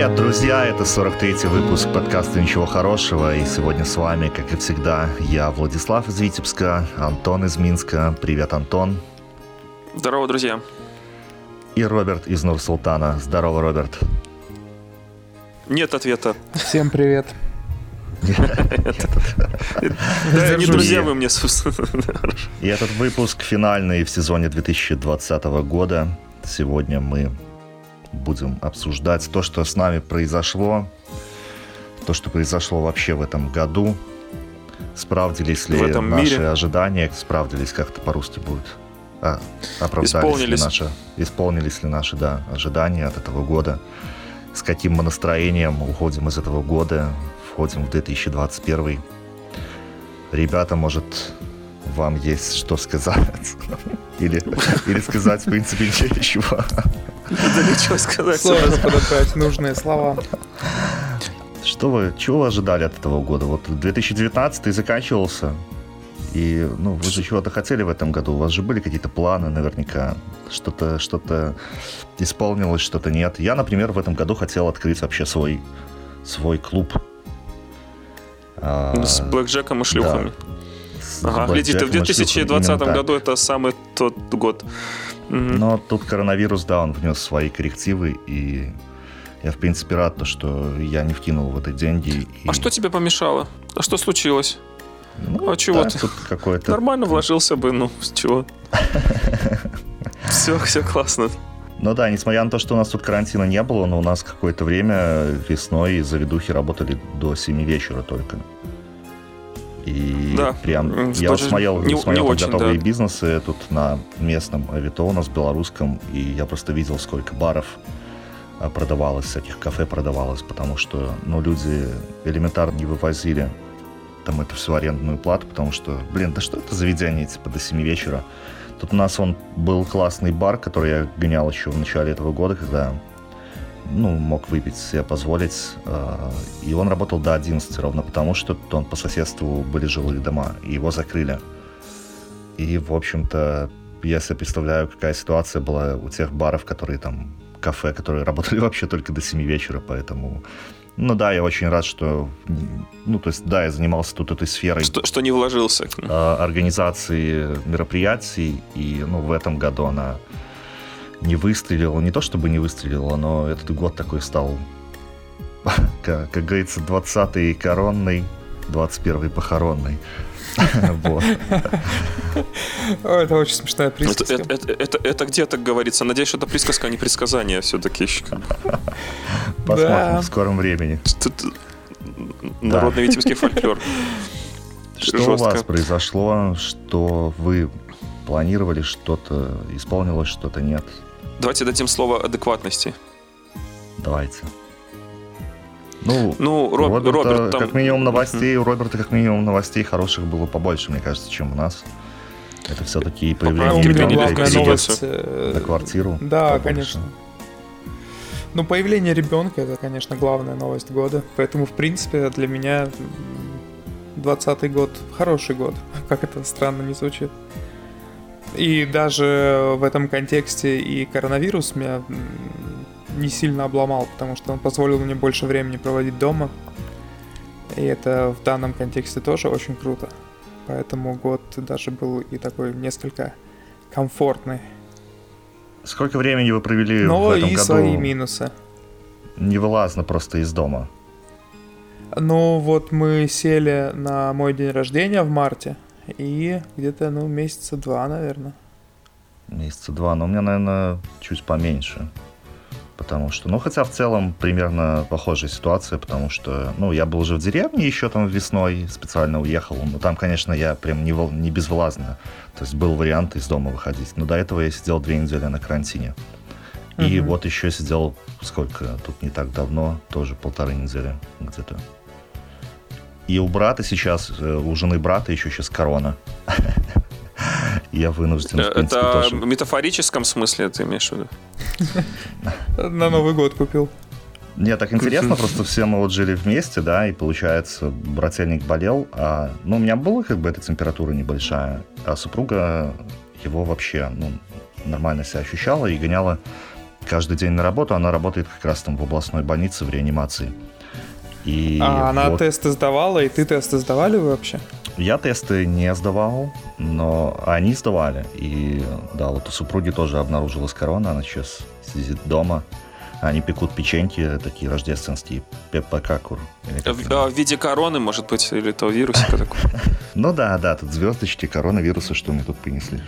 Привет, друзья! Это 43-й выпуск подкаста «Ничего хорошего». И сегодня с вами, как и всегда, я, Владислав из Витебска, Антон из Минска. Привет, Антон. Здорово, друзья. И Роберт из Нур-Султана. Здорово, Роберт. Нет ответа. Всем привет. Да, не друзья вы мне, И этот выпуск финальный в сезоне 2020 года. Сегодня мы будем обсуждать то, что с нами произошло, то, что произошло вообще в этом году. Справдились ли наши мире. ожидания, справдились как-то по-русски будет. А, оправдались исполнились. ли наши, исполнились ли наши да, ожидания от этого года. С каким мы настроением уходим из этого года, входим в 2021. Ребята, может, вам есть что сказать? Или, или сказать, в принципе, ничего. Да ничего сказать. Сложно подобрать нужные слова. Что вы, чего вы ожидали от этого года? Вот 2019 заканчивался, и ну, вы же чего-то хотели в этом году. У вас же были какие-то планы наверняка. Что-то что исполнилось, что-то нет. Я, например, в этом году хотел открыть вообще свой, свой клуб. А, с блэкджеком и шлюхами. Да. Ага, глядите, в 2020 году это самый тот год. Но тут коронавирус, да, он внес свои коррективы, и я, в принципе, рад, то, что я не вкинул в это деньги. И... А что тебе помешало? А что случилось? Ну, а чего да, ты? Тут какой-то... Нормально вложился бы, ну, с чего? Все, все классно. Ну да, несмотря на то, что у нас тут карантина не было, но у нас какое-то время весной заведухи работали до 7 вечера только. И да. прям я вот смотрел, не, смотрел не очень, готовые да. бизнесы тут на местном Авито у нас белорусском, и я просто видел, сколько баров а, продавалось, всяких кафе продавалось, потому что ну, люди элементарно не вывозили там эту всю арендную плату, потому что, блин, да что это заведение, типа, до 7 вечера. Тут у нас он был классный бар, который я гонял еще в начале этого года, когда ну, мог выпить себе позволить. А, и он работал до 11 ровно потому, что он по соседству были жилые дома, и его закрыли. И, в общем-то, я себе представляю, какая ситуация была у тех баров, которые там, кафе, которые работали вообще только до 7 вечера, поэтому... Ну да, я очень рад, что... Ну, то есть, да, я занимался тут этой сферой... Что, что не вложился. А, организации мероприятий, и, ну, в этом году она не выстрелила. Не то чтобы не выстрелила, но этот год такой стал, как, как говорится, 20-й коронный, 21-й похоронный. Вот. Это очень смешная присказка. Это, где так говорится? Надеюсь, что это присказка, а не предсказание все-таки. Посмотрим в скором времени. Народный витебский фольклор. Что у вас произошло? Что вы планировали что-то, исполнилось что-то, нет? Давайте дадим слово адекватности. Давайте. Ну, ну Роб, Роберта, Роберт, там... как минимум новостей, у Роберта как минимум новостей хороших было побольше, мне кажется, чем у нас. Это все-таки появление ребенка новость, э, на квартиру. Да, побольше. конечно. Ну, появление ребенка это, конечно, главная новость года. Поэтому, в принципе, для меня 20 год хороший год. Как это странно не звучит. И даже в этом контексте и коронавирус меня не сильно обломал, потому что он позволил мне больше времени проводить дома. И это в данном контексте тоже очень круто. Поэтому год даже был и такой несколько комфортный. Сколько времени вы провели Но в этом и году? свои минусы. Не вылазно просто из дома. Ну вот мы сели на мой день рождения в марте – и где-то, ну, месяца два, наверное. Месяца два, но у меня, наверное, чуть поменьше. Потому что, ну, хотя в целом примерно похожая ситуация, потому что, ну, я был уже в деревне еще там весной, специально уехал. Но там, конечно, я прям не, не безвластно. То есть был вариант из дома выходить. Но до этого я сидел две недели на карантине. И угу. вот еще сидел, сколько, тут не так давно, тоже полторы недели где-то. И у брата сейчас, э, у жены брата еще сейчас корона. Я вынужден, в принципе, Это тоже... в метафорическом смысле ты имеешь в виду? На Новый год купил. Нет, так интересно, просто все мы вот жили вместе, да, и получается, брательник болел, а, ну, у меня была как бы эта температура небольшая, а супруга его вообще, ну, нормально себя ощущала и гоняла каждый день на работу. Она работает как раз там в областной больнице в реанимации. И а она вот... тесты сдавала, и ты тесты сдавали вы вообще? Я тесты не сдавал, но они сдавали. И да, вот у супруги тоже обнаружилась корона, она сейчас сидит дома. Они пекут печеньки такие рождественские, пеппакакур. В, а, в виде короны, может быть, или того вирусика такой. Ну да, да, тут звездочки, коронавирусы, что мы тут принесли.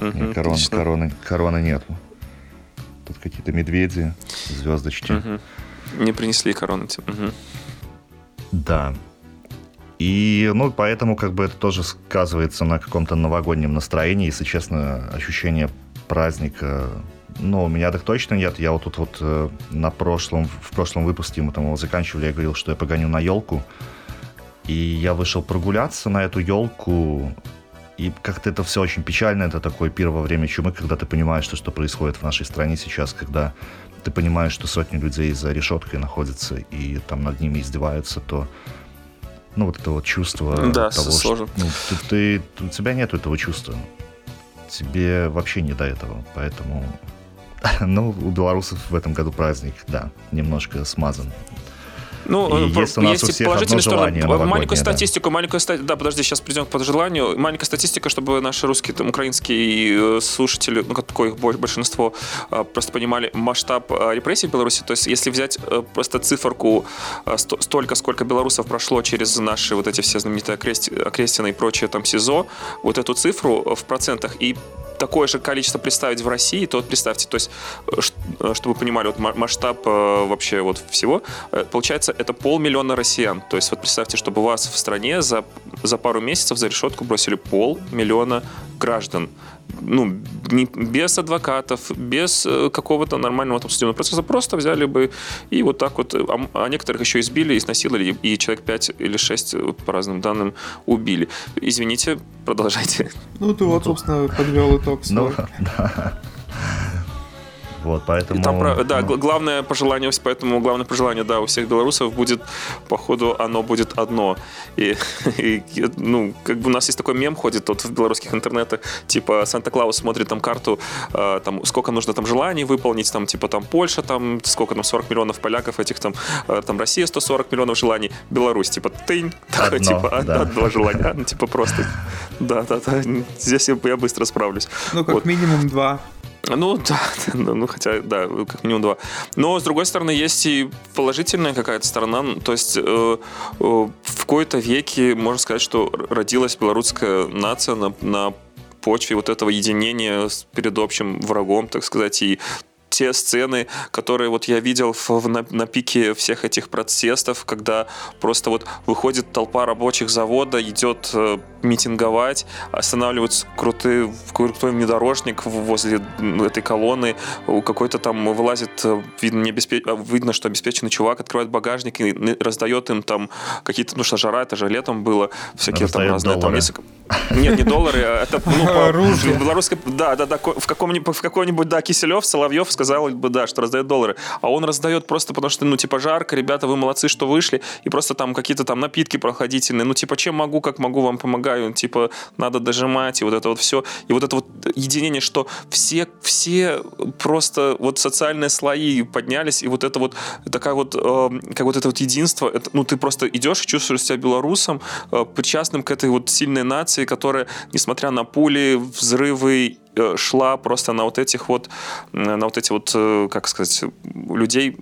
Нет, корон, короны, короны нету. Тут какие-то медведи, звездочки. Не принесли короны. Да. И, ну, поэтому как бы это тоже сказывается на каком-то новогоднем настроении. Если честно, ощущение праздника, ну, у меня так точно нет. Я вот тут вот э, на прошлом, в прошлом выпуске мы там его заканчивали, я говорил, что я погоню на елку. И я вышел прогуляться на эту елку, и как-то это все очень печально. Это такое первое время чумы, когда ты понимаешь, что, что происходит в нашей стране сейчас, когда ты понимаешь, что сотни людей за решеткой находятся и там над ними издеваются, то ну, вот это вот чувство да, того, сложно. что ну, ты, ты, у тебя нет этого чувства. Тебе вообще не до этого. Поэтому, ну, у белорусов в этом году праздник, да, немножко смазан. Ну, и есть, у нас есть у всех положительная сторона. Маленькую статистику, да. маленькую статистику. Да, подожди, сейчас придем к пожеланию. Маленькая статистика, чтобы наши русские, там, украинские э, слушатели, ну, какое их большинство, э, просто понимали масштаб э, репрессий в Беларуси. То есть, если взять просто циферку столько, сколько белорусов прошло через наши вот эти все знаменитые окрестины и прочее там СИЗО, вот эту цифру в процентах и такое же количество представить в России, то вот представьте, то есть, э, э, чтобы вы понимали, вот масштаб э, вообще вот всего, получается, это полмиллиона россиян. То есть, вот представьте, чтобы вас в стране за, за пару месяцев за решетку бросили полмиллиона граждан ну, не, без адвокатов, без э, какого-то нормального там судебного процесса, просто взяли бы и вот так вот, а, а некоторых еще избили, изнасиловали, и человек 5 или 6, э, по разным данным, убили. Извините, продолжайте. Ну, ты вот, собственно, подвел итог. Ну, да. Вот, поэтому... И там, да, ну... главное пожелание, поэтому главное пожелание, да, у всех белорусов будет, походу, оно будет одно. И, и ну, как бы у нас есть такой мем ходит вот в белорусских интернетах, типа Санта-Клаус смотрит там карту, э, там, сколько нужно там желаний выполнить, там, типа, там, Польша, там, сколько там, 40 миллионов поляков этих, там, э, там, Россия 140 миллионов желаний, Беларусь, типа, тынь, одно, типа, да. одно желание, ну, типа, просто, да, да, да, здесь я, быстро справлюсь. Ну, как минимум два. Ну, да, ну, хотя, да, как минимум два. Но, с другой стороны, есть и положительная какая-то сторона. То есть, э, э, в какой-то веке, можно сказать, что родилась белорусская нация на, на почве вот этого единения перед общим врагом, так сказать, и те сцены, которые вот я видел в, на, на пике всех этих протестов, когда просто вот выходит толпа рабочих завода, идет э, митинговать, останавливается крутый, крутой внедорожник возле этой колонны, какой-то там вылазит, э, видно, не обеспеч... А, видно, что обеспеченный чувак открывает багажник и раздает им там какие-то, ну что, жара, это же летом было, всякие там разные там несколько... Нет, не доллары, а это ну, по... белорусской, да, да, да, в каком-нибудь, в какой-нибудь, да, Киселев, Соловьев сказал бы, да, что раздает доллары, а он раздает просто потому что, ну, типа, жарко, ребята, вы молодцы, что вышли, и просто там какие-то там напитки проходительные, ну, типа, чем могу, как могу, вам помогаю, типа, надо дожимать, и вот это вот все, и вот это вот единение, что все, все просто вот социальные слои поднялись, и вот это вот такая вот, э, как вот это вот единство, это, ну, ты просто идешь и чувствуешь себя белорусом, э, причастным к этой вот сильной нации, которая, несмотря на пули, взрывы шла просто на вот этих вот, на вот эти вот, э, как сказать, людей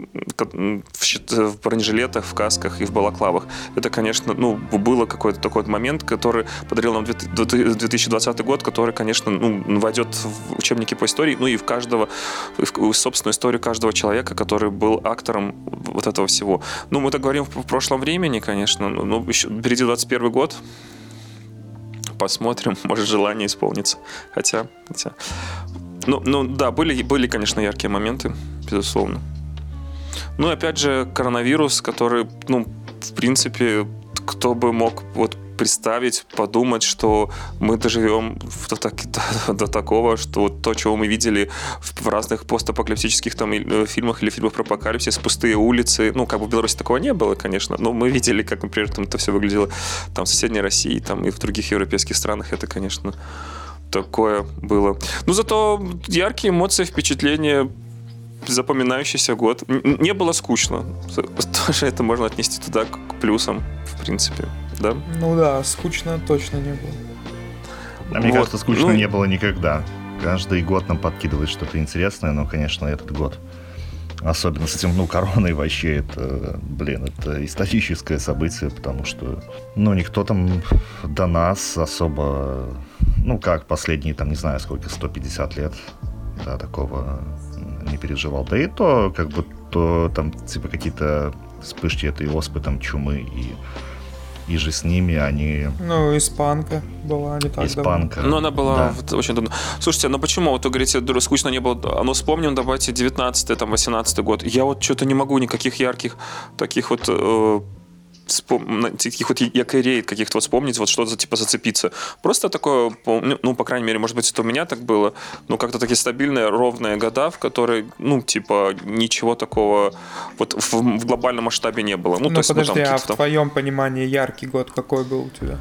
в бронежилетах, в касках и в балаклавах. Это, конечно, ну, было какой-то такой момент, который подарил нам 2020 год, который, конечно, ну, войдет в учебники по истории, ну и в каждого, в собственную историю каждого человека, который был актором вот этого всего. Ну, мы так говорим в прошлом времени, конечно, но еще впереди 21 год, посмотрим, может желание исполнится. Хотя, хотя... Ну, ну да, были, были, конечно, яркие моменты, безусловно. Ну и опять же, коронавирус, который, ну, в принципе, кто бы мог вот представить, подумать, что мы доживем до, так, до, до такого, что то, чего мы видели в, в разных постапокалиптических там э, фильмах или фильмах про апокалипсис, пустые улицы, ну, как бы в Беларуси такого не было, конечно, но мы видели, как, например, там это все выглядело там в соседней России, там и в других европейских странах, это, конечно, такое было. Ну, зато яркие эмоции, впечатления запоминающийся год. Не было скучно. Тоже это можно отнести туда к плюсам, в принципе. Да? Ну да, скучно точно не было. А мне вот. кажется, скучно ну... не было никогда. Каждый год нам подкидывает что-то интересное, но, конечно, этот год Особенно с этим, ну, короной вообще это, блин, это историческое событие, потому что, ну, никто там до нас особо, ну, как последние, там, не знаю, сколько, 150 лет, да, такого не переживал. Да и то, как бы, то там, типа, какие-то вспышки этой оспы, там, чумы и и же с ними они... Ну, испанка была не так Испанка. Давно. Ну, она была да. вот, очень давно. Слушайте, ну почему? Вот вы говорите, скучно не было. А ну, вспомним, давайте 19 там, 18 год. Я вот что-то не могу никаких ярких таких вот э, таких вот якорей каких-то вот вспомнить, вот что-то типа зацепиться. Просто такое, ну, по крайней мере, может быть, это у меня так было, но как-то такие стабильные, ровные года, в которые, ну, типа, ничего такого вот в, в глобальном масштабе не было. Ну, ну то есть, подожди, ну, там, а в твоем понимании яркий год какой был у тебя?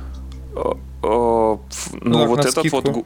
Э, э, ну, ну вот этот скидку. вот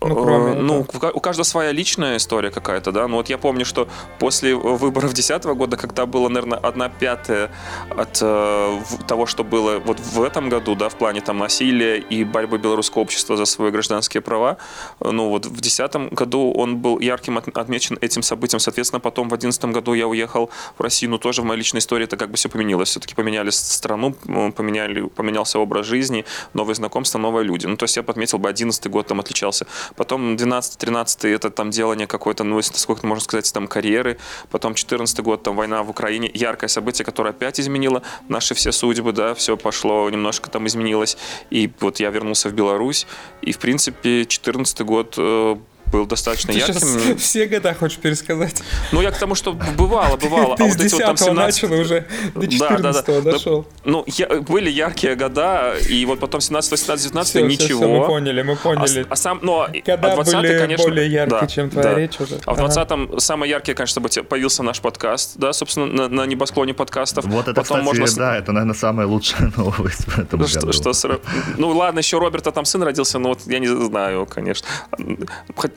ну, кроме ну у каждого своя личная история какая-то, да. Ну вот я помню, что после выборов 2010 года, когда было, наверное, одна пятая от э, того, что было вот в этом году, да, в плане там насилия и борьбы белорусского общества за свои гражданские права, ну вот в 2010 году он был ярким отмечен этим событием. Соответственно, потом в 2011 году я уехал в Россию, ну тоже в моей личной истории это как бы все поменялось. Все-таки поменяли страну, поменяли, поменялся образ жизни, новые знакомства, новые люди. Ну то есть я подметил бы 11 год там отличался Потом 12-13 это там делание какой-то, ну, сколько можно сказать, там карьеры. Потом 14 год, там война в Украине. Яркое событие, которое опять изменило наши все судьбы, да, все пошло, немножко там изменилось. И вот я вернулся в Беларусь. И, в принципе, 14 год э, был достаточно Ты ярким. все года хочешь пересказать? Ну, я к тому, что бывало, бывало. Ты а вот эти вот там 17... начал уже до 14 да, да, да. дошел. Ну, я, были яркие года, и вот потом 17, 18, 19 все, ничего. Все, все, мы поняли, мы поняли. А, а сам, но Когда а 20 были конечно, более яркие, да, чем твоя да. речь уже. А в 20-м ага. самое яркое, конечно, появился наш подкаст, да, собственно, на, на небосклоне подкастов. Вот это, потом кстати, можно... да, это, наверное, самая лучшая новость в этом что, году. Что, ну, ладно, еще Роберта там сын родился, но вот я не знаю, конечно.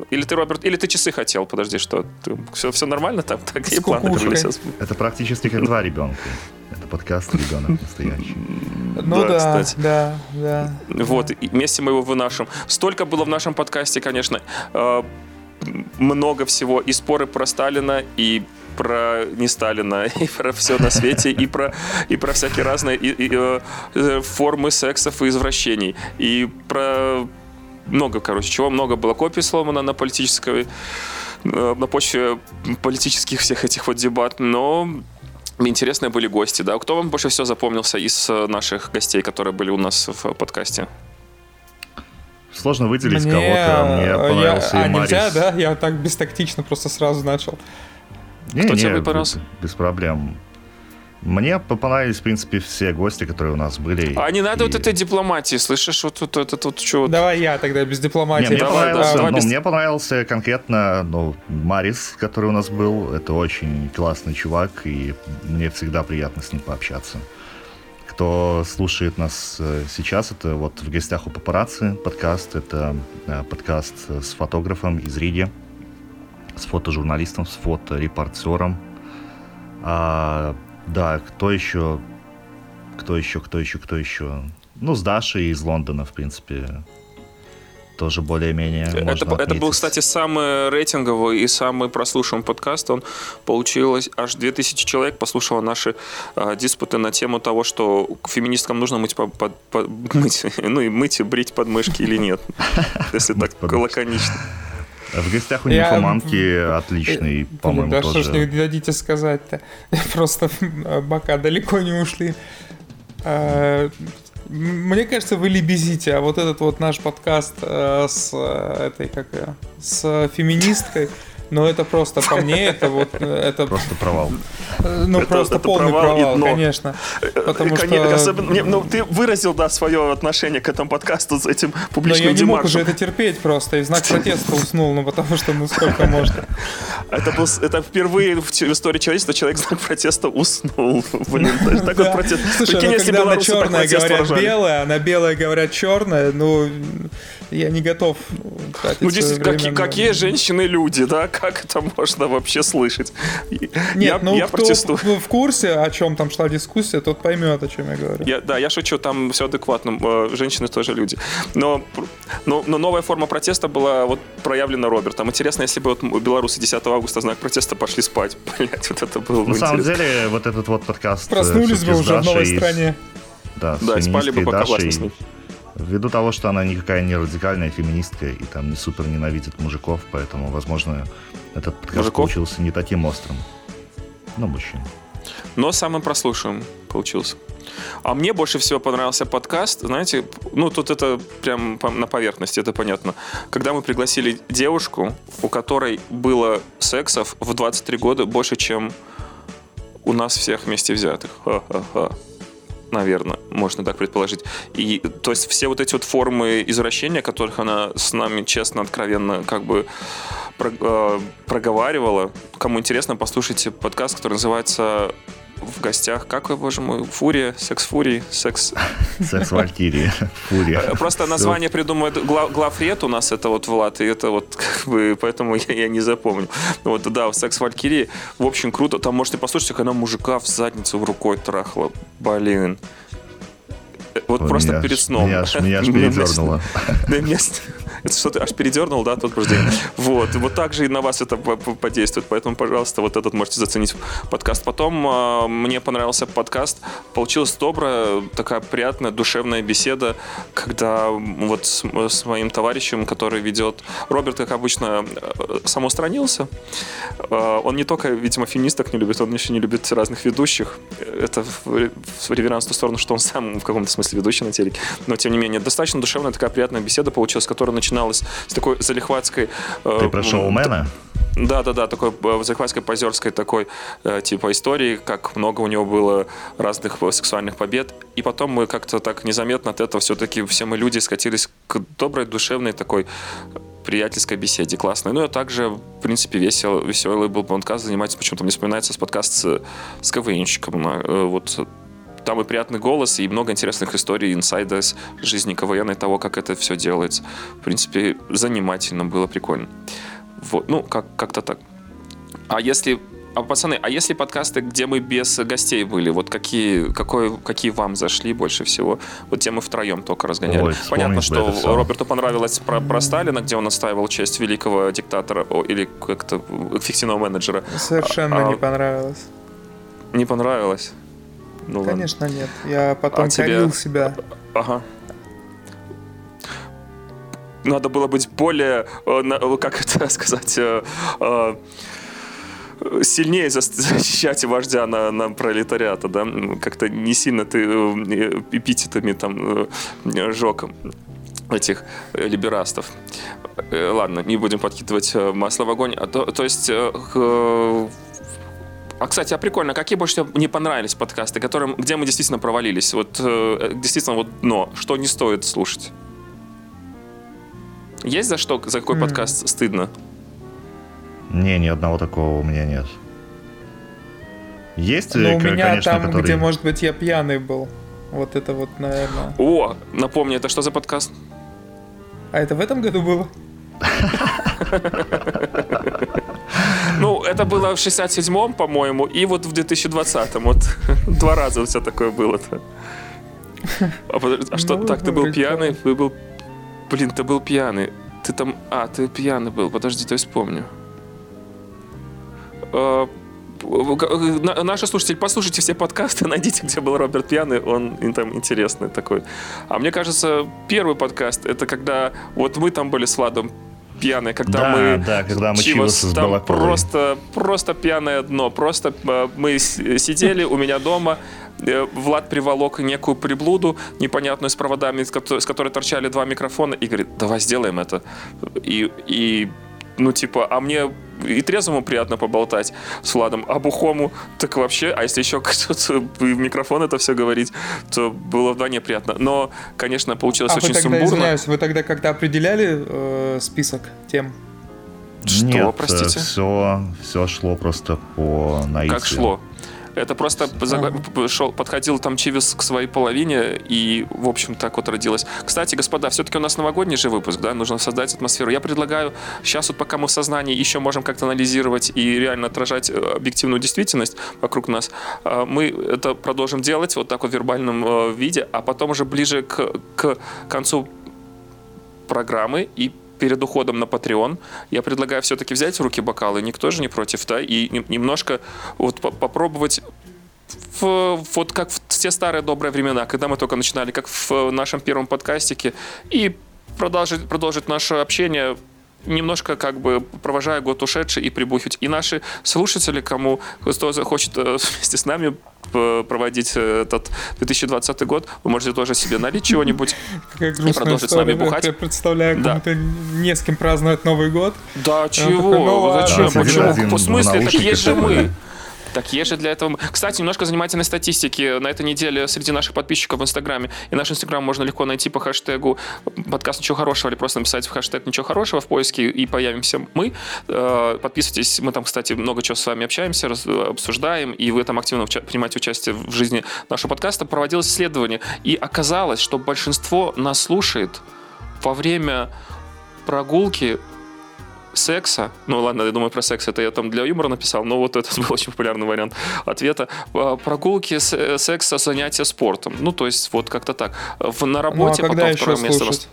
Или ты, Роберт, или ты часы хотел? Подожди, что? Ты, все, все нормально там? Такие планы были Это практически как два ребенка. Это подкаст ребенок настоящий. Ну да, да, кстати. да, да. Вот, и вместе мы его вынашиваем. Столько было в нашем подкасте, конечно, э, много всего. И споры про Сталина, и про не Сталина, и про все на свете, и про, и про всякие разные и, и, э, формы сексов и извращений, и про много, короче, чего много было копий сломано на политической э, на почве политических всех этих вот дебат, но интересные были гости, да. Кто вам больше всего запомнился из э, наших гостей, которые были у нас в подкасте? Сложно выделить Мне... кого-то. Мне понравился я... А, Марис. нельзя, да? Я так бестактично просто сразу начал. Не, Кто не, тебе понравился? Без проблем. Мне понравились, в принципе, все гости, которые у нас были. А не надо и... вот этой дипломатии, слышишь? Вот тут вот, вот, что Давай я тогда без дипломатии. Не, мне, давай, понравился, да, ну, без... мне понравился конкретно ну, Марис, который у нас был. Это очень классный чувак, и мне всегда приятно с ним пообщаться. Кто слушает нас э, сейчас, это вот в гостях у папарацци подкаст. Это э, подкаст с фотографом из Риги, с фотожурналистом, с фоторепортером. Да, кто еще? Кто еще, кто еще, кто еще? Ну, с Дашей из Лондона, в принципе, тоже более-менее это, это был, кстати, самый рейтинговый и самый прослушанный подкаст. Он получилось аж 2000 человек послушало наши э, диспуты на тему того, что феминисткам нужно мыть, по, по, по, мыть ну и мыть, брить подмышки или нет, если так лаконично. В гостях у нимфоманки я... отличный, по-моему, да тоже. Да что ж не дадите сказать-то? Просто бока далеко не ушли. А, мне кажется, вы лебезите, а вот этот вот наш подкаст э, с э, этой, как с феминисткой, но это просто по мне, это вот это просто провал. Ну это, просто это полный провал, провал но... конечно. Потому конечно, что особенно, ну ты выразил да свое отношение к этому подкасту с этим публичным Но я не мог уже это терпеть просто и знак протеста уснул, ну потому что ну сколько можно. Это был это впервые в истории человечества человек знак протеста уснул. Блин, такой протест. Слушай, ну когда на черное говорят белое, а на белое говорят черное, ну я не готов Ну, действительно, как, какие женщины люди, да? Как это можно вообще слышать? Нет, я, ну, я кто протестую. в курсе, о чем там шла дискуссия, тот поймет, о чем я говорю. Я, да, я шучу, там все адекватно. Э, женщины тоже люди. Но, но, но новая форма протеста была вот проявлена Робертом. Интересно, если бы вот белорусы 10 августа знак протеста пошли спать. Блять, вот это было бы На самом деле, вот этот вот подкаст... Э, Проснулись бы уже в новой стране. Да, да спали бы пока с ним. Ввиду того, что она никакая не радикальная феминистка и там не супер ненавидит мужиков, поэтому, возможно, этот подкаст мужиков? получился не таким острым. Ну, мужчин. Но самым прослушиваемым получился. А мне больше всего понравился подкаст, знаете, ну тут это прям на поверхности, это понятно. Когда мы пригласили девушку, у которой было сексов в 23 года больше, чем у нас всех вместе взятых. Ха-ха-ха наверное, можно так предположить. И то есть все вот эти вот формы извращения, которых она с нами честно, откровенно как бы э, проговаривала. Кому интересно, послушайте подкаст, который называется в гостях, как вы, боже мой, Фурия, Секс Фурии, Секс... Секс Валькирии, Фурия. Э, просто название придумывает главред у нас, это вот Влад, и это вот как бы, поэтому я, я не запомню. Вот, да, Секс Валькирии, в общем, круто. Там можете послушать, как она мужика в задницу рукой трахала. Блин. Э, вот Ой, просто меня, перед сном. Меня аж, меня аж передернуло. Да, это что ты аж передернул, да, тот возбуждение. Вот, вот так же и на вас это подействует, поэтому, пожалуйста, вот этот можете заценить подкаст. Потом э, мне понравился подкаст, получилась добрая, такая приятная, душевная беседа, когда вот с, с моим товарищем, который ведет, Роберт, как обычно, э, самоустранился. Э, он не только, видимо, феминисток не любит, он еще не любит разных ведущих. Это в, в реверансную сторону, что он сам в каком-то смысле ведущий на телеке. Но, тем не менее, достаточно душевная такая приятная беседа получилась, которая начинается начиналось с такой залихватской... Э, Ты про шоумена? Да, да, да, такой э, захватской позерской такой э, типа истории, как много у него было разных сексуальных побед. И потом мы как-то так незаметно от этого все-таки все мы люди скатились к доброй, душевной такой приятельской беседе классной. Ну, и также, в принципе, весело, веселый был подкаст, занимается, почему-то мне вспоминается с подкаст с, с КВНщиком. Вот там и приятный голос, и много интересных историй, инсайда из жизни КВН и того, как это все делается. В принципе, занимательно было, прикольно. Вот, ну, как- как-то так. А если а, пацаны, а если подкасты, где мы без гостей были, вот какие, какой, какие вам зашли больше всего? Вот те мы втроем только разгоняли. Ой, Понятно, что Роберту понравилось про, про Сталина, где он оставил честь великого диктатора о, или как-то фиктивного менеджера. Совершенно а, не понравилось. Не понравилось? Ну, Конечно, ладно. нет. Я потом а корил тебе... себя. Ага. Надо было быть более, э, как это сказать, э, э, сильнее защищать вождя на, на пролетариата, да, как-то не сильно ты эпитетами там жег этих либерастов. Ладно, не будем подкидывать масло в огонь. А то, то есть а, кстати, а прикольно, какие больше всего не понравились подкасты, которым, где мы действительно провалились? Вот э, действительно вот дно, что не стоит слушать? Есть за что, за какой mm. подкаст стыдно? Не, ни одного такого у меня нет. Есть, Ну, у меня конечно, там, который... где, может быть, я пьяный был. Вот это вот, наверное. О, напомни, это что за подкаст? А это в этом году было? Ну, это было в 67-м, по-моему, и вот в 2020-м. Вот два раза все такое было-то. А, а что, ну, так, ты был пьяный? Ты был... Блин, ты был пьяный. Ты там... А, ты пьяный был. Подожди, то вспомню. А, наши слушатели, послушайте все подкасты, найдите, где был Роберт Пьяный, он там интересный такой. А мне кажется, первый подкаст, это когда вот мы там были с Владом пьяные, когда да, мы... Да, когда мы Чивас, с там просто, просто пьяное дно. Просто э, мы сидели у меня дома, э, Влад приволок некую приблуду, непонятную с проводами, с которой торчали два микрофона, и говорит, давай сделаем это. И, и ну, типа, а мне и трезвому приятно поболтать с Владом, а бухому так вообще, а если еще кто-то в микрофон это все говорить, то было вдвойне приятно. Но, конечно, получилось а очень вы тогда, сумбурно. Извиняюсь, вы тогда как-то определяли э, список тем? Что, Нет, простите? Все, все шло просто по наитию. Как шло? Это просто ага. шел, подходил там Чивис к своей половине, и, в общем, так вот родилось. Кстати, господа, все-таки у нас новогодний же выпуск, да, нужно создать атмосферу. Я предлагаю, сейчас вот пока мы в сознании еще можем как-то анализировать и реально отражать э, объективную действительность вокруг нас, э, мы это продолжим делать вот так вот в вербальном э, виде, а потом уже ближе к, к концу программы и перед уходом на Patreon я предлагаю все-таки взять в руки бокалы, никто же не против, да, и немножко вот попробовать в, вот как в те старые добрые времена, когда мы только начинали, как в нашем первом подкастике, и продолжить, продолжить наше общение немножко как бы провожая год ушедший и прибухивать. И наши слушатели, кому кто захочет э, вместе с нами проводить э, этот 2020 год, вы можете тоже себе налить чего-нибудь и продолжить с нами бухать. Я представляю, да. кому-то не с кем праздновать Новый год. Да, чего? Ну, Зачем? Почему? В смысле? Так есть же мы. Так есть же для этого... Кстати, немножко занимательной статистики. На этой неделе среди наших подписчиков в Инстаграме. И наш Инстаграм можно легко найти по хэштегу подкаст «Ничего хорошего» или просто написать в хэштег «Ничего хорошего» в поиске, и появимся мы. Э, подписывайтесь. Мы там, кстати, много чего с вами общаемся, обсуждаем, и вы там активно принимаете участие в жизни нашего подкаста. Проводилось исследование, и оказалось, что большинство нас слушает во время прогулки секса, ну ладно, я думаю про секс это я там для юмора написал, но вот это был очень популярный вариант ответа. А, прогулки, э, секса, занятия спортом. Ну, то есть вот как-то так. В, на работе ну, а когда потом второе место.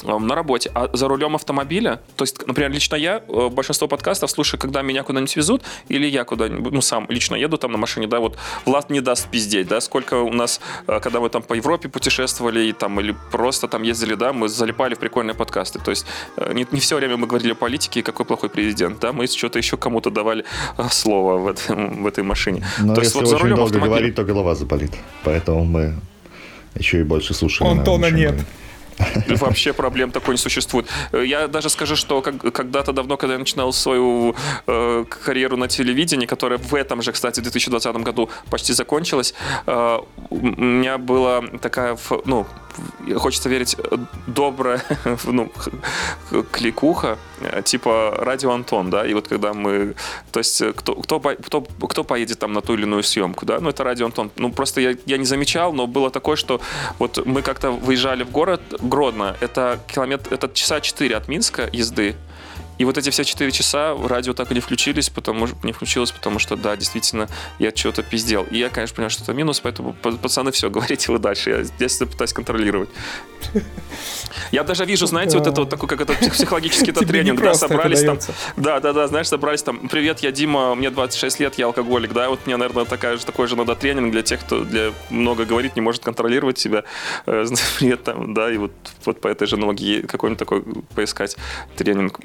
Слушать? на работе, а за рулем автомобиля, то есть, например, лично я э, большинство подкастов слушаю, когда меня куда-нибудь везут, или я куда-нибудь, ну, сам лично еду там на машине, да, вот Влад не даст пиздеть, да, сколько у нас, э, когда мы там по Европе путешествовали, и там, или просто там ездили, да, мы залипали в прикольные подкасты, то есть э, не, не все время мы говорили о политике и какой плохой президент, да, мы что-то еще кому-то давали слово в, этом, в этой машине. Но то если есть, вот за рулем долго автомобиля... говорить, то голова заболит, поэтому мы еще и больше слушаем. Антона нет. Мы... Вообще проблем такой не существует. Я даже скажу, что когда-то давно, когда я начинал свою э, карьеру на телевидении, которая в этом же, кстати, в 2020 году почти закончилась, э, у меня была такая, ну, хочется верить, добрая ну, кликуха, типа радио Антон, да, и вот когда мы, то есть кто, кто, кто, кто поедет там на ту или иную съемку, да, ну это радио Антон, ну просто я, я не замечал, но было такое, что вот мы как-то выезжали в город Гродно, это километр, это часа 4 от Минска езды, и вот эти все 4 часа радио так и не включились, потому не включилось, потому что, да, действительно, я что-то пиздел. И я, конечно, понимаю, что это минус, поэтому, пацаны, все, говорите вы дальше. Я, себя пытаюсь контролировать. Я даже вижу, знаете, вот это вот такой, как это психологический это тренинг, да, собрались там. Да, да, да, знаешь, собрались там. Привет, я Дима, мне 26 лет, я алкоголик, да, вот мне, наверное, такая же, такой же надо тренинг для тех, кто для много говорит, не может контролировать себя. Э, привет, там, да, и вот, вот по этой же аналогии какой-нибудь такой поискать тренинг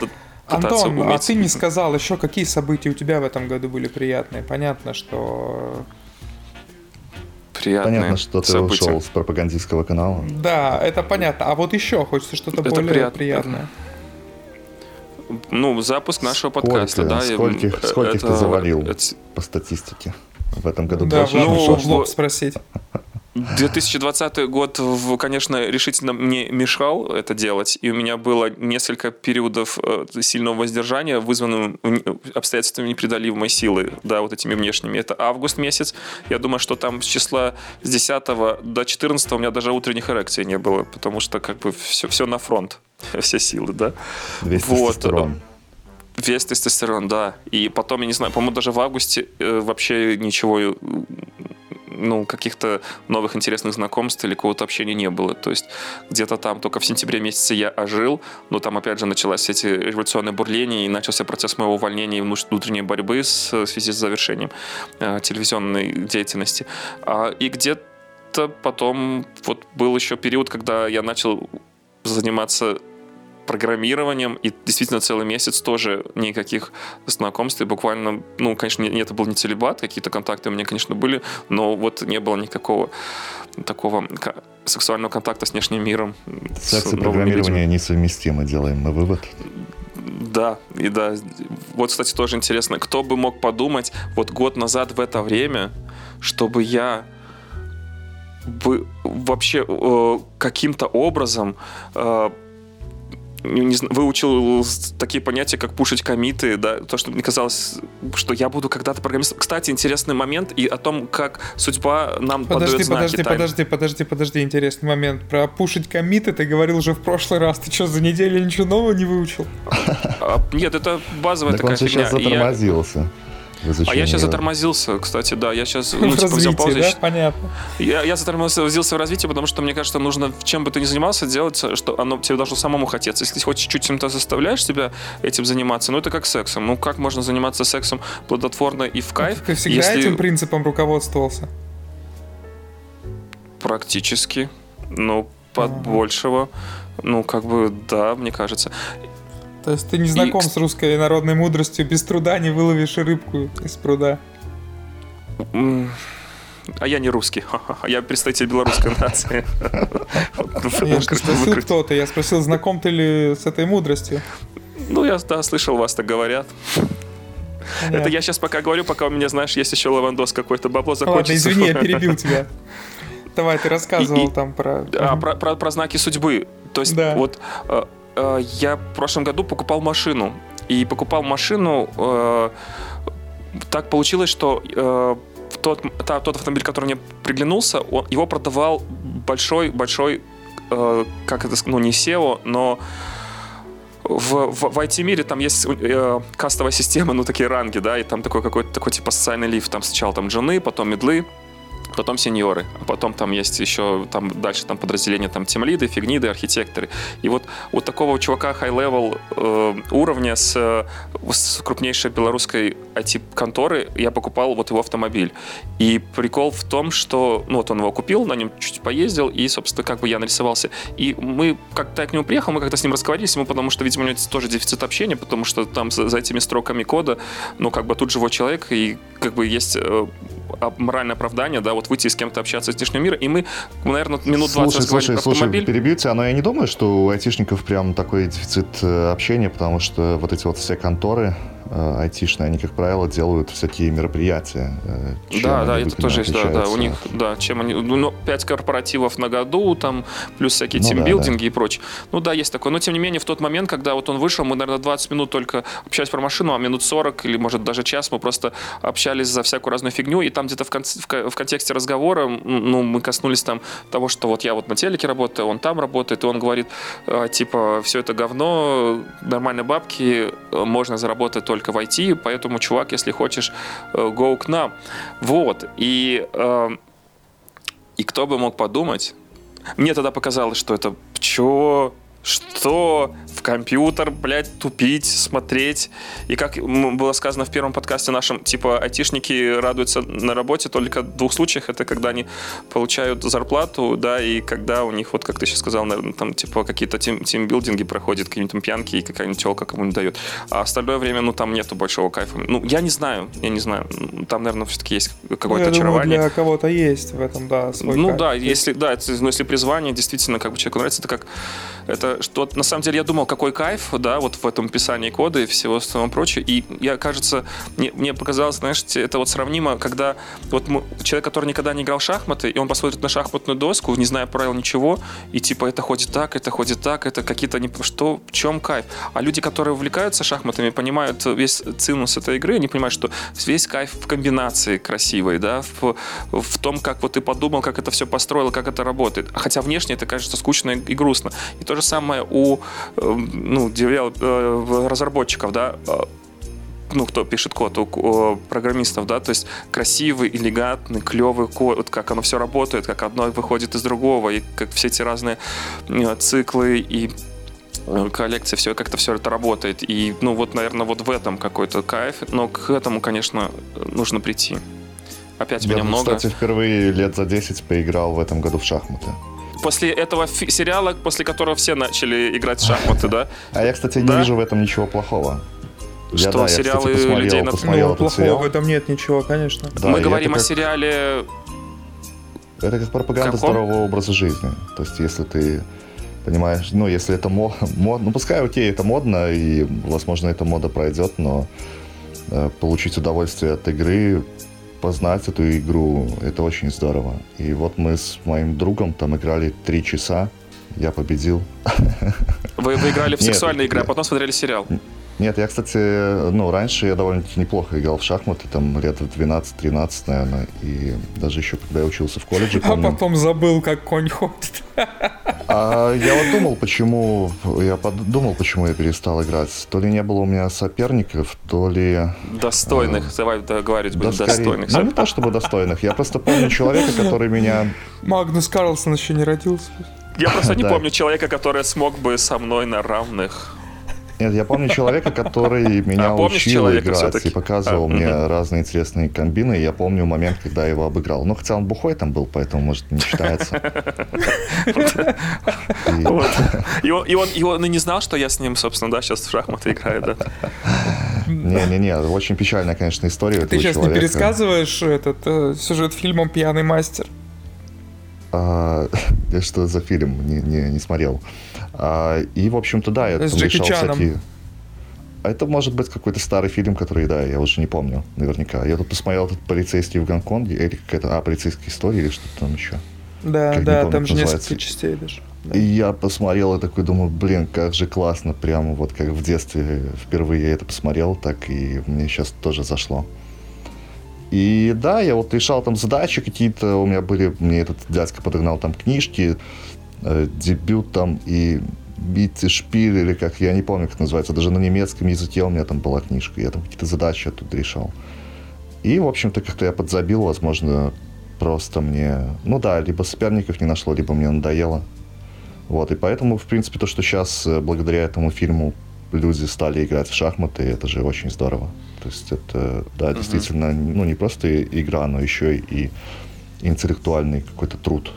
надо Антон, уметь. а ты не сказал еще, какие события у тебя в этом году были приятные? Понятно, что приятные Понятно, что ты события. ушел с пропагандистского канала. Да, это понятно. А вот еще хочется что-то это более прият... приятное. Ну, запуск нашего сколько, подкаста, да. Скольких, скольких это... ты завалил это... по статистике в этом году? Да, ну, в спросить. 2020 год, конечно, решительно мне мешал это делать, и у меня было несколько периодов э, сильного воздержания, вызванным обстоятельствами непреодолимой силы, да, вот этими внешними. Это август месяц. Я думаю, что там с числа с 10 до 14 у меня даже утренних эрекций не было, потому что как бы все, все на фронт, все силы, да. Весь вот. Весь тестостерон, да. И потом, я не знаю, по-моему, даже в августе э, вообще ничего ну, каких-то новых интересных знакомств или какого-то общения не было. То есть где-то там только в сентябре месяце я ожил, но там опять же началась эти революционные бурления и начался процесс моего увольнения и внутренней борьбы с, в связи с завершением э, телевизионной деятельности. А, и где-то потом вот был еще период, когда я начал заниматься программированием, и действительно целый месяц тоже никаких знакомств, и буквально, ну, конечно, не, это был не целебат, какие-то контакты у меня, конечно, были, но вот не было никакого такого сексуального контакта с внешним миром. Секс и программирование несовместимо, делаем мы вывод. Да, и да. Вот, кстати, тоже интересно, кто бы мог подумать вот год назад в это время, чтобы я бы вообще э, каким-то образом э, не, выучил такие понятия, как пушить комиты, да, то, что мне казалось, что я буду когда-то программистом. Кстати, интересный момент и о том, как судьба нам подожди, подает подожди, знаки. Подожди, подожди, подожди, интересный момент. Про пушить комиты ты говорил уже в прошлый раз. Ты что, за неделю ничего нового не выучил? А, нет, это базовая так такая он сейчас затормозился. Я... А я сейчас затормозился, кстати, да, я сейчас ну, типа, взял паузу. Да? Понятно. Я, я затормозился в развитии, потому что, мне кажется, нужно, чем бы ты ни занимался, делать, что оно тебе должно самому хотеться. Если хоть чуть-чуть чем-то заставляешь себя этим заниматься, ну это как сексом. Ну как можно заниматься сексом плодотворно и в кайф? Ты всегда если... этим принципом руководствовался? Практически. Ну, под ага. большего. Ну, как бы, да, мне кажется. То есть ты не знаком и... с русской народной мудростью, без труда не выловишь рыбку из пруда. А я не русский, я представитель белорусской нации. Я спросил кто-то, я спросил, знаком ты ли с этой мудростью? Ну, я да, слышал, вас так говорят. Понятно. Это я сейчас пока говорю, пока у меня, знаешь, есть еще лавандос какой-то, бабло закончится. Ладно, извини, я перебил тебя. Давай, ты рассказывал и, там про... А, про, про... Про знаки судьбы. То есть да. вот э, я в прошлом году покупал машину. И покупал машину, э, так получилось, что э, тот, та, тот автомобиль, который мне приглянулся, он, его продавал большой-большой, э, как это ну не SEO, но в, в, в IT-мире там есть э, кастовая система, ну такие ранги, да, и там такой какой-то такой типа социальный лифт, там сначала там джуны, потом медлы, потом сеньоры, а потом там есть еще там дальше там подразделения там тимлиды, фигниды, архитекторы. И вот вот такого чувака high-level э, уровня с, с крупнейшей белорусской IT-конторы я покупал вот его автомобиль. И прикол в том, что ну вот он его купил, на нем чуть поездил, и, собственно, как бы я нарисовался. И мы, как-то я к нему приехал, мы как-то с ним разговаривались, ему потому что, видимо, у него тоже дефицит общения, потому что там за, за этими строками кода, ну, как бы тут живой человек, и как бы есть э, моральное оправдание, да, вот выйти с кем-то общаться из внешнего мира, и мы, наверное, минут 20 слушай, слушай, про автомобиль. Слушай, перебью тебя, но я не думаю, что у айтишников прям такой дефицит э, общения, потому что вот эти вот все конторы, айтишные, они, как правило, делают всякие мероприятия. Э, да, да, это тоже есть, да, да, у них, да, чем они, ну, 5 корпоративов на году, там, плюс всякие ну, тимбилдинги да, да. и прочее. Ну да, есть такое, но тем не менее, в тот момент, когда вот он вышел, мы, наверное, 20 минут только общались про машину, а минут 40 или, может, даже час мы просто общались за всякую разную фигню, и там где-то в, кон- в контексте разговора, ну, мы коснулись там того, что вот я вот на телеке работаю, он там работает, и он говорит, э, типа, все это говно, нормальные бабки, можно заработать только в IT, поэтому, чувак, если хочешь, э, go к нам. Вот. И, э, и кто бы мог подумать, мне тогда показалось, что это чё? Что? компьютер, блядь, тупить, смотреть. И как было сказано в первом подкасте нашем, типа, айтишники радуются на работе только в двух случаях. Это когда они получают зарплату, да, и когда у них, вот как ты сейчас сказал, наверное, там, типа, какие-то тим, тимбилдинги проходят, какие-нибудь там пьянки, и какая-нибудь телка кому-нибудь дает. А остальное время, ну, там нету большого кайфа. Ну, я не знаю, я не знаю. Там, наверное, все-таки есть какое-то ну, очарование. Думаю, для кого-то есть в этом, да, свой Ну, кайф. да, если, да, это, ну, если призвание действительно как бы человеку нравится, это как, это что, на самом деле, я думал, какой кайф, да, вот в этом писании кода и всего остального прочего. И я, кажется, мне, мне показалось, знаешь, это вот сравнимо, когда вот мы, человек, который никогда не играл в шахматы, и он посмотрит на шахматную доску, не зная правил ничего, и типа это ходит так, это ходит так, это какие-то не что, в чем кайф. А люди, которые увлекаются шахматами, понимают весь цинус этой игры, они понимают, что весь кайф в комбинации красивой, да, в, в том, как вот ты подумал, как это все построил, как это работает. Хотя внешне это кажется скучно и грустно. И то же самое у эм, ну, э, разработчиков, да, э, ну, кто пишет код, у программистов, да, то есть красивый, элегантный, клевый код, как оно все работает, как одно выходит из другого, и как все эти разные э, циклы и коллекции, все как-то все это работает. И, ну, вот, наверное, вот в этом какой-то кайф, но к этому, конечно, нужно прийти. Опять Я, меня много. кстати, впервые лет за 10 поиграл в этом году в шахматы после этого сериала, после которого все начали играть в шахматы, да? А я, кстати, не вижу в этом ничего плохого. Что, да, сериалы я, кстати, людей на... Посмотрел ну, плохого сериал. в этом нет ничего, конечно. Да, Мы говорим как... о сериале... Это как пропаганда Каком? здорового образа жизни. То есть, если ты понимаешь, ну, если это мод, мод, ну, пускай, окей, это модно, и, возможно, эта мода пройдет, но э, получить удовольствие от игры познать эту игру, это очень здорово. И вот мы с моим другом там играли три часа, я победил. Вы, вы играли в сексуальные игры, а потом смотрели сериал. Нет, я, кстати, ну, раньше я довольно-таки неплохо играл в шахматы, там, лет в 12-13, наверное, и даже еще, когда я учился в колледже, а помню... А потом забыл, как конь ходит. А я вот думал, почему, я подумал, почему я перестал играть. То ли не было у меня соперников, то ли... Достойных, а, давай договорить будем, да, достойных. Ну, не то чтобы достойных, я просто помню человека, который меня... Магнус Карлсон еще не родился. Я просто не помню человека, который смог бы со мной на равных нет, я помню человека, который меня а, учил играть и показывал а, мне угу. разные интересные комбины. И я помню момент, когда я его обыграл. Ну, хотя он бухой там был, поэтому, может, не считается. И он и не знал, что я с ним, собственно, да, сейчас в шахматы играю, да? Не-не-не, очень печальная, конечно, история Ты сейчас не пересказываешь этот э, сюжет фильмом «Пьяный мастер»? А, что за фильм? Не, не, не смотрел. А, и, в общем-то, да, я там решал всякие... А это может быть какой-то старый фильм, который, да, я уже не помню, наверняка. Я тут посмотрел этот полицейский в Гонконге, или какая-то, а, полицейская история, или что-то там еще. Да, как да, помню, там же несколько частей даже. Да. И я посмотрел и такой думаю, блин, как же классно, прямо вот как в детстве впервые я это посмотрел, так и мне сейчас тоже зашло. И да, я вот решал там задачи какие-то, у меня были, мне этот дядька подогнал там книжки, э, дебют там и Битти Шпиль, или как, я не помню, как называется, даже на немецком языке у меня там была книжка, я там какие-то задачи оттуда решал. И, в общем-то, как-то я подзабил, возможно, просто мне, ну да, либо соперников не нашло, либо мне надоело. Вот, и поэтому, в принципе, то, что сейчас э, благодаря этому фильму люди стали играть в шахматы, это же очень здорово. То есть это, да, uh-huh. действительно, ну, не просто игра, но еще и интеллектуальный какой-то труд.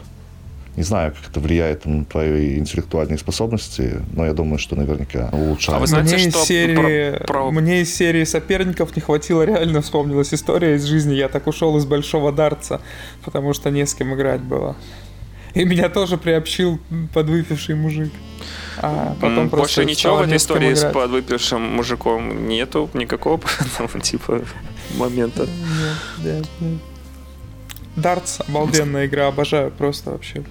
Не знаю, как это влияет на твои интеллектуальные способности, но я думаю, что наверняка улучшает. А вы знаете, мне, что из серии, про, про... мне из серии соперников не хватило, реально вспомнилась история из жизни. Я так ушел из большого дарца, потому что не с кем играть было. И меня тоже приобщил подвыпивший мужик. А потом Больше ничего в этой истории с подвыпившим мужиком нету, никакого типа момента. Нет, нет, нет. Дартс обалденная игра, обожаю просто вообще.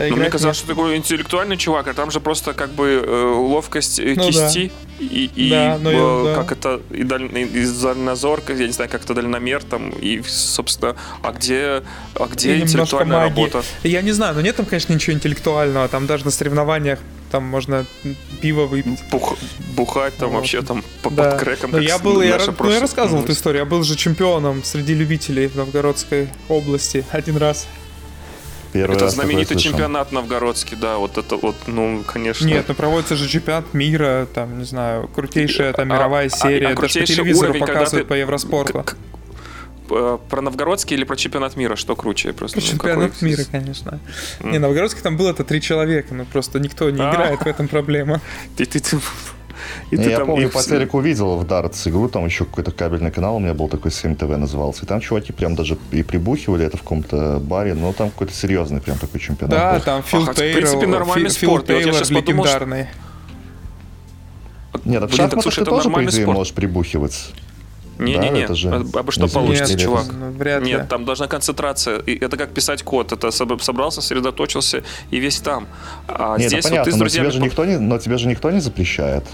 А Но мне казалось, что такой интеллектуальный чувак, а там же просто как бы э, ловкость э, ну, кисти да. и, и да, э, я, как да. это и, даль, и дальнозор, я не знаю, как это дальномер там и собственно, а где, а где и интеллектуальная работа? Я не знаю, но нет там, конечно, ничего интеллектуального, там даже на соревнованиях там можно пиво выпить. Бух, бухать там вот. вообще там по да. под крэком. Но я был, я, ну, я рассказывал эту историю, я был же чемпионом среди любителей в Новгородской области один раз. Первый это знаменитый чемпионат новгородский, да, вот это вот, ну, конечно. Нет, ну проводится же чемпионат мира, там, не знаю, крутейшая там а, мировая а, серия, а, а даже по телевизору уровень, показывают ты... по Евроспорту. К- э, про новгородский или про чемпионат мира? Что круче? Просто, про ну, чемпионат какой... мира, конечно. Mm. Не, новгородский там было это три человека, но просто никто не а. играет, в этом проблема. Ты, ты, ты и ты я там помню, по телеку видел в дартс игру, там еще какой-то кабельный канал у меня был такой 7 ТВ назывался. И там чуваки прям даже и прибухивали это в каком-то баре, но там какой-то серьезный прям такой чемпионат. Да, был. там Фил ага, Тейлор, в принципе, нормальный Фил, спорт. Фил Тейлор вот легендарный. Нет, так в шахматах ты тоже, по идее, можешь прибухивать. Не-не-не, да, же... а, что получится, Нет, чувак? Вряд ли. Нет, там должна концентрация. И это как писать код. Это собрался, сосредоточился и весь там. А Нет, здесь понятно, вот ты с друзьями... но, тебе же никто не, но тебе же никто не запрещает.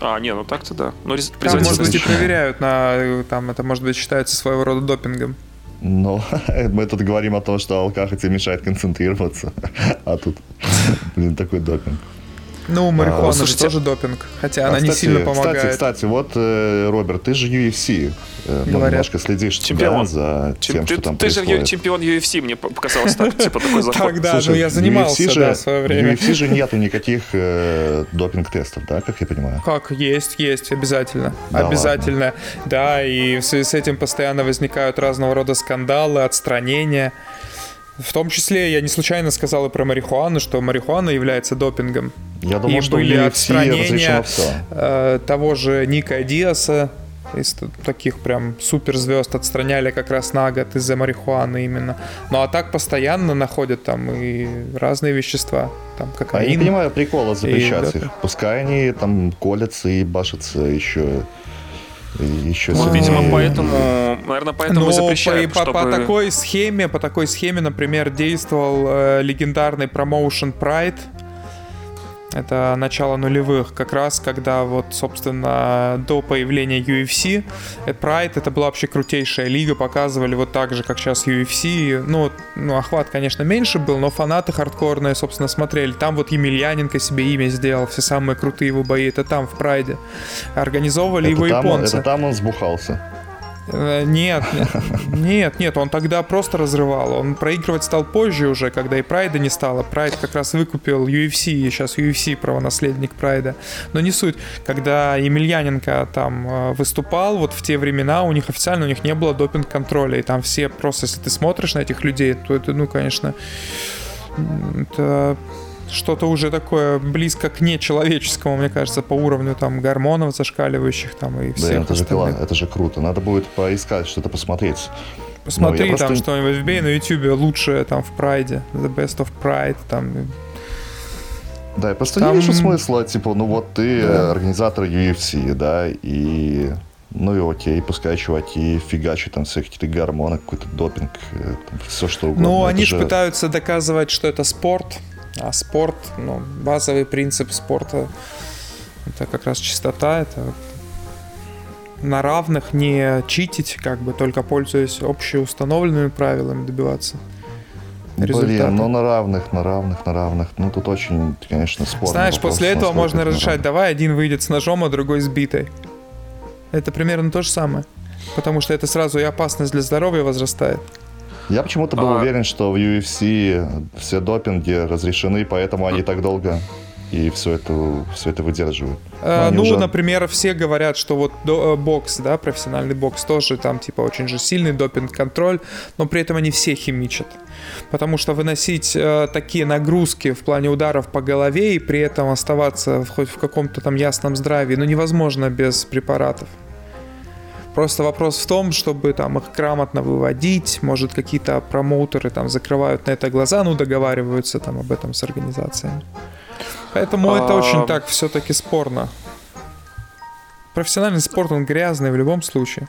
А, не, ну так-то да. Но там, может быть, и проверяют на... Там это, может быть, считается своего рода допингом. Ну, мы тут говорим о том, что алкоголь тебе мешает концентрироваться. А тут, блин, такой допинг. Ну, марихуана а, слушайте, же тоже допинг, хотя а, она кстати, не сильно помогает. Кстати, кстати, вот, э, Роберт, ты же UFC. Э, ну, немножко следишь чемпион. за тем, Чем, что ты, там Ты происходит. же чемпион UFC, мне показалось так, типа такой заход. Так, да, ну я занимался, UFC да, в свое время. В UFC же нету никаких э, допинг-тестов, да, как я понимаю? Как, есть, есть, обязательно. Да обязательно, ладно. да, и в связи с этим постоянно возникают разного рода скандалы, отстранения. В том числе я не случайно сказал и про марихуану, что марихуана является допингом. Я думал, и что были отстранения э, того же Ника Диаса, из таких прям суперзвезд отстраняли как раз на год из-за марихуаны именно. Ну а так постоянно находят там и разные вещества, там кокаин. А я не понимаю прикола запрещать их. Пускай они там колятся и башатся еще еще ну, видимо, поэтому, наверное, поэтому Но и запрещают, по, чтобы... по, такой схеме, по такой схеме, например, действовал э, легендарный промоушен Pride. Это начало нулевых, как раз когда вот, собственно, до появления UFC, Pride это была вообще крутейшая лига, показывали вот так же, как сейчас UFC. Ну, ну охват, конечно, меньше был, но фанаты хардкорные, собственно, смотрели. Там вот Емельяненко себе имя сделал, все самые крутые его бои, это там, в Прайде. Организовывали это его там, японцы. Это там он сбухался. Э, нет, нет, нет, он тогда просто разрывал. Он проигрывать стал позже уже, когда и Прайда не стало. Прайд как раз выкупил UFC, и сейчас UFC правонаследник Прайда. Но не суть. Когда Емельяненко там э, выступал, вот в те времена у них официально у них не было допинг-контроля. И там все просто, если ты смотришь на этих людей, то это, ну, конечно, это что-то уже такое близко к нечеловеческому, мне кажется, по уровню там гормонов зашкаливающих там и всех да, это же, пила, это же круто. Надо будет поискать, что-то посмотреть. Посмотри там просто... что-нибудь, вбей на YouTube лучшее там в Прайде, The Best of Pride, там да, я просто там... не вижу смысла, типа, ну вот ты да. организатор UFC, да, и ну и окей, пускай чуваки фигачат там всякие какие-то гормоны, какой-то допинг, э, там, все что угодно. Ну, они же пытаются доказывать, что это спорт, а спорт, ну, базовый принцип спорта это как раз чистота, это на равных не читить, как бы только пользуясь общеустановленными правилами добиваться. Результата. Блин, ну на равных, на равных, на равных. Ну тут очень, конечно, спорно. Знаешь, после этого можно разрешать, давай один выйдет с ножом, а другой с битой. Это примерно то же самое. Потому что это сразу и опасность для здоровья возрастает. Я почему-то был а... уверен, что в UFC все допинги разрешены, поэтому они так долго и все это, все это выдерживают. А, ну, уже... например, все говорят, что вот до, э, бокс, да, профессиональный бокс тоже там типа очень же сильный допинг-контроль, но при этом они все химичат. Потому что выносить э, такие нагрузки в плане ударов по голове и при этом оставаться в, хоть в каком-то там ясном здравии, ну невозможно без препаратов. Просто вопрос в том, чтобы там их грамотно выводить, может какие-то промоутеры там закрывают на это глаза, ну договариваются там об этом с организациями. Поэтому а... это очень так все-таки спорно. Профессиональный спорт, он грязный в любом случае.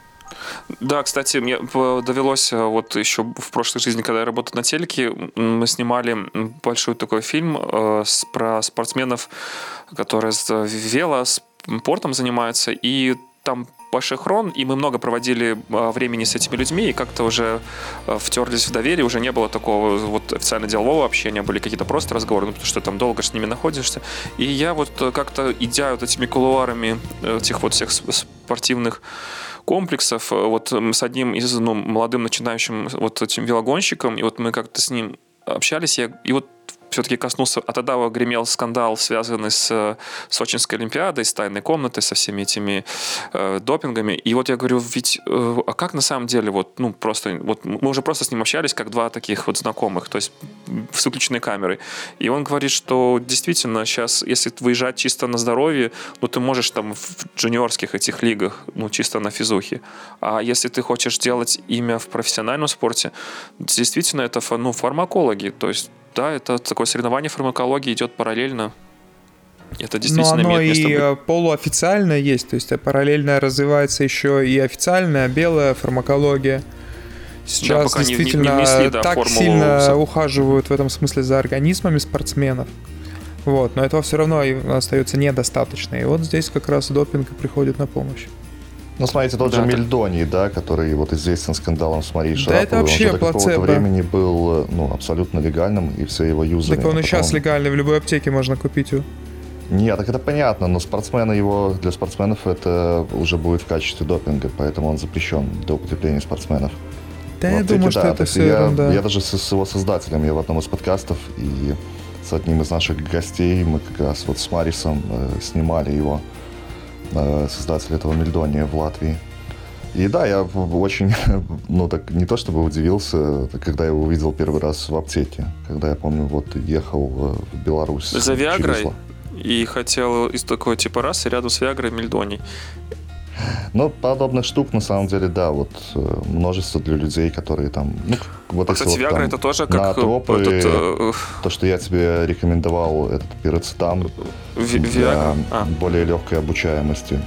Да, кстати, мне довелось э, вот еще в прошлой жизни, когда я работал на телеке, мы снимали большой такой фильм э, про спортсменов, которые с велоспортом занимаются, и там большой хрон, и мы много проводили а, времени с этими людьми, и как-то уже а, втерлись в доверие, уже не было такого вот официально делового общения, были какие-то просто разговоры, ну, потому что там долго с ними находишься. И я вот э, как-то, идя вот этими кулуарами э, этих вот всех спортивных комплексов, э, вот с одним из ну, молодым начинающим вот этим велогонщиком, и вот мы как-то с ним общались, я, и вот все-таки коснулся, а тогда гремел скандал, связанный с Сочинской Олимпиадой, с тайной комнатой, со всеми этими э, допингами. И вот я говорю, ведь, э, а как на самом деле, вот, ну, просто, вот мы уже просто с ним общались, как два таких вот знакомых, то есть с выключенной камерой. И он говорит, что действительно сейчас, если выезжать чисто на здоровье, ну, ты можешь там в джуниорских этих лигах, ну, чисто на физухе. А если ты хочешь делать имя в профессиональном спорте, действительно, это, ну, фармакологи, то есть да, это такое соревнование фармакологии идет параллельно. Это действительно Но оно имеет место и быть. полуофициально есть, то есть параллельно развивается еще и официальная белая фармакология. Сейчас да, действительно не, не внесли, да, так сильно ухаживают в этом смысле за организмами спортсменов. Вот, но этого все равно остается недостаточно. И вот здесь как раз допинг приходит на помощь. Ну, смотрите, тот да, же Мельдоний, да, который вот известен скандалом с Марией Шараповой. Да, это вообще он какого-то времени был ну, абсолютно легальным, и все его юзали. Так он и сейчас легальный, в любой аптеке можно купить его. Нет, так это понятно, но спортсмены его, для спортсменов это уже будет в качестве допинга, поэтому он запрещен для употребления спортсменов. Да, я думаю, что это все я, ерунда. Я даже с, с его создателем, я в одном из подкастов, и с одним из наших гостей, мы как раз вот с Марисом э, снимали его создатель этого Мельдония в Латвии. И да, я очень, ну так не то чтобы удивился, когда я его увидел первый раз в аптеке, когда я помню, вот ехал в Беларусь. За Виагрой? И хотел из такого типа расы рядом с Виагрой Мельдоний. Ну, подобных штук, на самом деле, да, вот э, множество для людей, которые там... Ну, вот а, кстати, вот, Виагра это тоже как... Тропы, этот, э... То, что я тебе рекомендовал, этот пирацетам Ви- для а. более легкой обучаемости.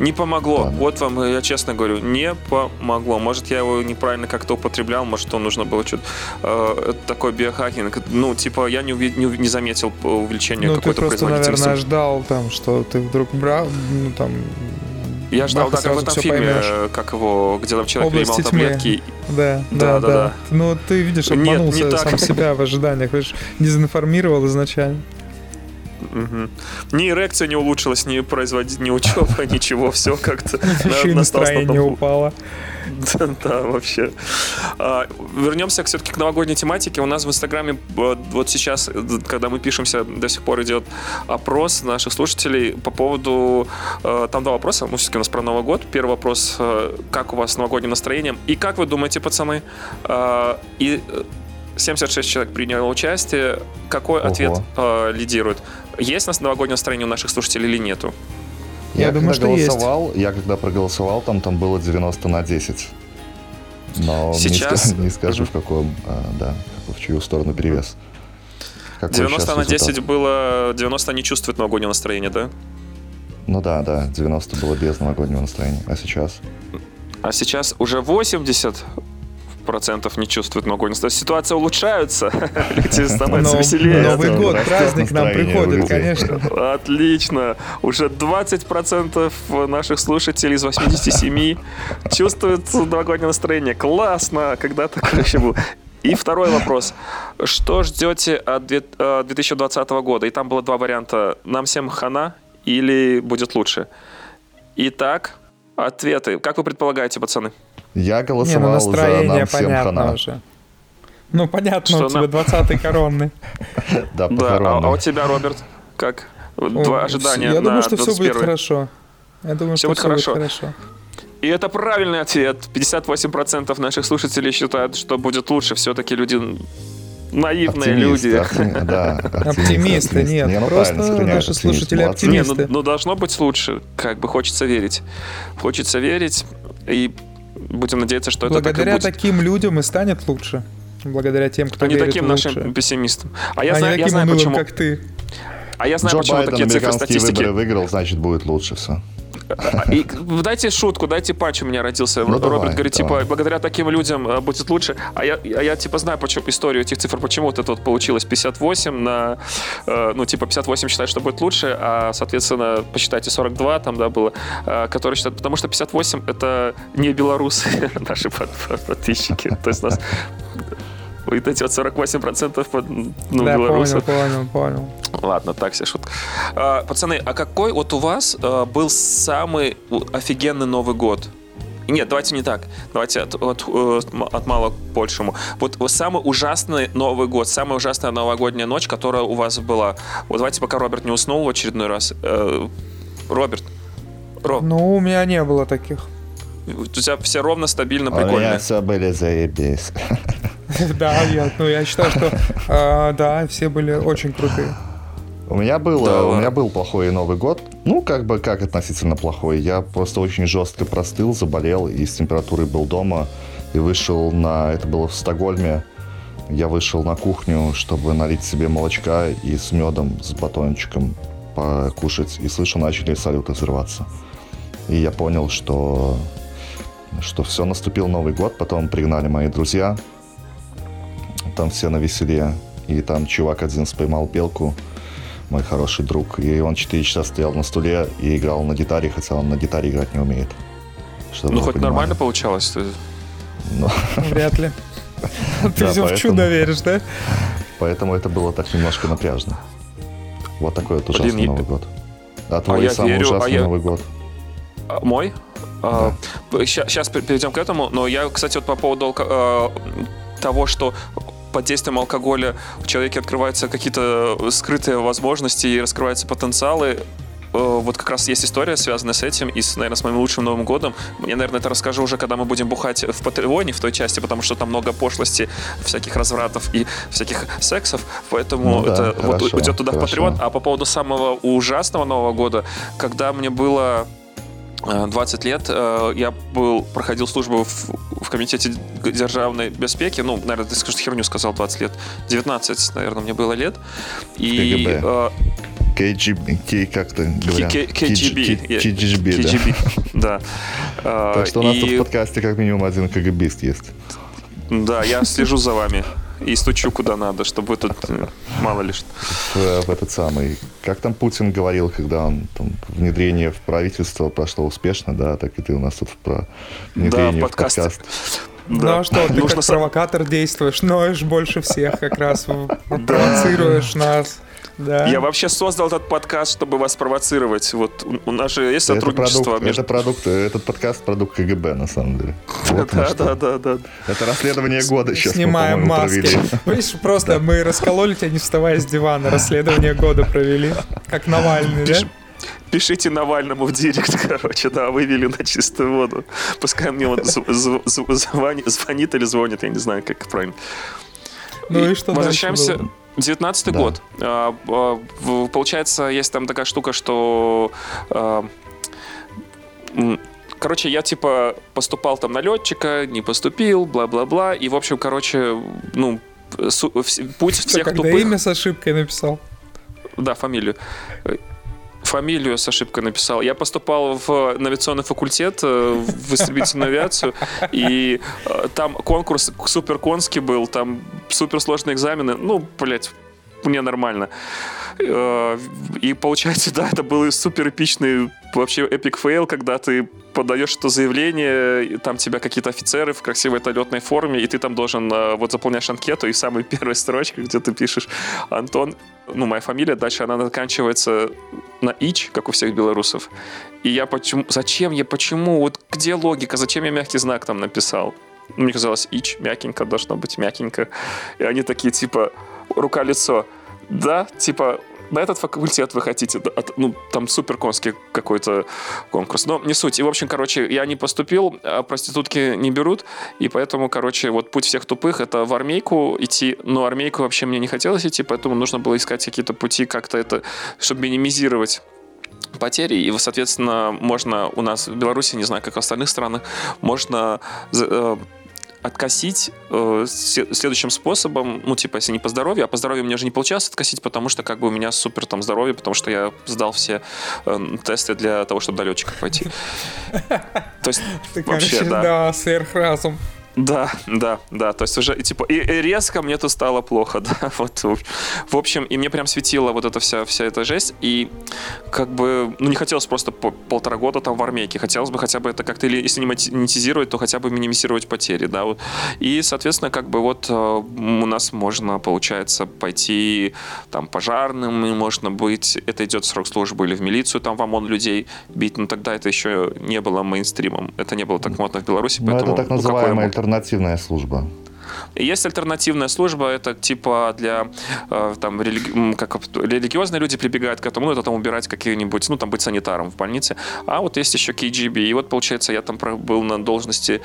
Не помогло. Да, вот вам, я честно говорю, не помогло. Может, я его неправильно как-то употреблял, может, то нужно было что-то... Э, такой биохакинг. Ну, типа, я не, не, не заметил увеличения ну, какой-то производительности. Ну, ты просто, наверное, ждал, там, что ты вдруг брал, ну, там, я ждал, да, как в этом фильме, поймешь. как его, где там человек Область принимал таблетки. Да, да, да, да, да. Ну, ты видишь, обманулся Нет, не сам так. себя в ожиданиях, видишь, дезинформировал изначально. Угу. Ни эрекция не улучшилась, ни производить, ни учеба, ничего, все как-то. Еще настроение упало. Да, да, вообще. А, вернемся все-таки к новогодней тематике. У нас в Инстаграме вот сейчас, когда мы пишемся, до сих пор идет опрос наших слушателей по поводу... Э, там два вопроса, ну, все-таки у нас про Новый год. Первый вопрос, э, как у вас с новогодним настроением? И как вы думаете, пацаны? А, и 76 человек приняло участие. Какой Ого. ответ э, лидирует? Есть у нас новогоднее настроение у наших слушателей или нету? Я, я думаю, что голосовал, есть. Я когда проголосовал, там, там было 90 на 10. Но Сейчас... не, не скажу, в каком, а, да, в чью сторону перевес. Какой 90 на 10 результат? было... 90 не чувствует новогоднего настроения, да? Ну да, да, 90 было без новогоднего настроения. А сейчас? А сейчас уже 80 процентов не чувствуют новогодний настрой. Ситуация улучшается, люди становятся веселее. Новый год, праздник нам приходит, конечно. Отлично. Уже 20 процентов наших слушателей из 87 чувствуют новогоднее настроение. Классно! Когда такое еще было? И второй вопрос. Что ждете от 2020 э, года? И там было два варианта. Нам всем хана или будет лучше? Итак, ответы. Как вы предполагаете, пацаны? Я голосовал Не, ну настроение за нам всем понятно хана. уже. Ну, понятно, что у тебя 20-й коронный. Да, а, а у тебя, Роберт, как? Два ожидания Я думаю, что все будет хорошо. Я думаю, что все будет хорошо. И это правильный ответ. 58% наших слушателей считают, что будет лучше. Все-таки люди наивные люди. да, оптимисты, нет. Не, ну, просто наши слушатели оптимисты. Не, ну, ну должно быть лучше. Как бы хочется верить. Хочется верить. И будем надеяться, что Благодаря это так и будет. таким людям и станет лучше. Благодаря тем, кто а верит не таким лучше. нашим пессимистам. А я а знаю, я знаю почему. как ты. А я знаю, Джо почему Байден такие цифры статистики. выборы выиграл, значит, будет лучше все. И дайте шутку, дайте патч у меня родился. Ну, Роберт давай, говорит, типа, давай. типа, благодаря таким людям э, будет лучше. А я, а я типа, знаю почему, историю этих цифр, почему вот это вот получилось 58 на, э, ну, типа, 58 считает, что будет лучше, а, соответственно, посчитайте, 42 там, да, было, э, которые считают, потому что 58 это не белорусы, наши подписчики. То есть нас вот эти вот 48% под, ну, да, белорусов. понял, понял, понял. Ладно, так себе шутка. А, пацаны, а какой вот у вас а, был самый офигенный Новый год? Нет, давайте не так. Давайте от, от, э, от мало к большему. Вот самый ужасный Новый год, самая ужасная новогодняя ночь, которая у вас была. Вот давайте, пока Роберт не уснул в очередной раз. Э, Роберт. Роб. Ну, у меня не было таких. У тебя все ровно, стабильно, прикольно. У меня все были заебись. Да, я, ну, я считаю, что э, да, все были очень крутые. У меня был, да, у меня был плохой Новый год. Ну, как бы, как относительно плохой. Я просто очень жестко простыл, заболел и с температурой был дома. И вышел на... Это было в Стокгольме. Я вышел на кухню, чтобы налить себе молочка и с медом, с батончиком покушать. И слышу, начали салюты взрываться. И я понял, что, что все, наступил Новый год. Потом пригнали мои друзья там все на веселе. И там чувак один споймал белку, мой хороший друг. И он 4 часа стоял на стуле и играл на гитаре, хотя он на гитаре играть не умеет. ну, хоть понимали. нормально получалось? Ну. Вряд ли. Ты да, в чудо веришь, да? Поэтому это было так немножко напряжно. Вот такой вот ужасный Блин, Новый год. А твой а самый верю, а ужасный а я... Новый год? Мой? Да. А, сейчас перейдем к этому, но я, кстати, вот по поводу а, того, что под действием алкоголя в человеке открываются какие-то скрытые возможности и раскрываются потенциалы, э, вот как раз есть история, связанная с этим и, с, наверное, с моим лучшим Новым годом. Я, наверное, это расскажу уже, когда мы будем бухать в Патреоне, в той части, потому что там много пошлости, всяких развратов и всяких сексов, поэтому ну, да, это хорошо, вот уйдет туда хорошо. в Патреон. А по поводу самого ужасного Нового года, когда мне было 20 э, лет э, я был, проходил службу в, в комитете державной безпеки. Ну, наверное, ты скажешь, херню сказал 20 лет. 19, наверное, мне было лет. И, КГБ. Э, KGB, как-то говорят. KGB. KGB, да. Так что у нас тут в подкасте как минимум один КГБист есть. Да, я слежу за вами и стучу куда надо, чтобы тут э, мало ли что. В, в этот самый, как там Путин говорил, когда он там, внедрение в правительство прошло успешно, да, так и ты у нас тут про внедрение да, в подкаст. подкаст. Да. Ну а что, ты Нужно как провокатор действуешь, ноешь больше всех, как раз провоцируешь нас. Да. Я вообще создал этот подкаст, чтобы вас провоцировать. Вот у нас же есть сотрудничество. Это продукт, между... это продукт этот подкаст продукт КГБ, на самом деле. Вот да, да, да, да. Это расследование года сейчас Снимаем маски. Видишь, просто мы раскололи тебя, не вставая с дивана. Расследование года провели. Как Навальный, да? Пишите Навальному в директ, короче, да, вывели на чистую воду. Пускай мне вот звонит или звонит, я не знаю, как правильно. Ну и, и что Возвращаемся... Было? 19 да. год. А, а, получается, есть там такая штука, что а, короче, я типа поступал там на летчика, не поступил, бла-бла-бла. И, в общем, короче, ну, путь всех Когда тупых... имя с ошибкой написал? Да, фамилию фамилию с ошибкой написал. Я поступал в навигационный факультет, э, в истребительную авиацию, и э, там конкурс супер конский был, там суперсложные экзамены. Ну, блядь, мне нормально. Э, и получается, да, это был супер эпичный вообще epic fail, когда ты подаешь это заявление, и там тебя какие-то офицеры в красивой этой летной форме, и ты там должен вот заполнять анкету, и самая первая строчка, где ты пишешь Антон, ну, моя фамилия, дальше она заканчивается на ич, как у всех белорусов. И я почему, зачем я, почему, вот где логика, зачем я мягкий знак там написал? Мне казалось, ич, мягенько, должно быть мягенько. И они такие, типа, рука-лицо. Да, типа, на этот факультет вы хотите, ну, там супер конский какой-то конкурс. Но не суть. И, в общем, короче, я не поступил, а проститутки не берут, и поэтому, короче, вот путь всех тупых — это в армейку идти, но армейку вообще мне не хотелось идти, поэтому нужно было искать какие-то пути как-то это, чтобы минимизировать потери, и, соответственно, можно у нас в Беларуси, не знаю, как в остальных странах, можно э, откосить э, следующим способом, ну, типа, если не по здоровью, а по здоровью мне же не получалось откосить, потому что как бы у меня супер там здоровье, потому что я сдал все э, тесты для того, чтобы до летчика пойти. То есть, вообще, да. Да, сверхразум. Да, да, да. То есть уже типа и, и резко мне тут стало плохо, да. Вот в общем, и мне прям светила вот эта вся вся эта жесть. И как бы, ну не хотелось просто по полтора года там в армейке. Хотелось бы хотя бы это как-то, или если не монетизировать, то хотя бы минимизировать потери, да. Вот. И, соответственно, как бы вот э, у нас можно, получается, пойти там пожарным, можно быть, это идет срок службы или в милицию, там в ОМОН людей бить, но тогда это еще не было мейнстримом. Это не было так модно в Беларуси, поэтому... Ну, это так называемая ну, альтернативная служба. Есть альтернативная служба, это типа для э, там религи... как религиозные люди прибегают к этому, ну это там убирать какие-нибудь, ну там быть санитаром в больнице. А вот есть еще KGB, и вот получается я там был на должности,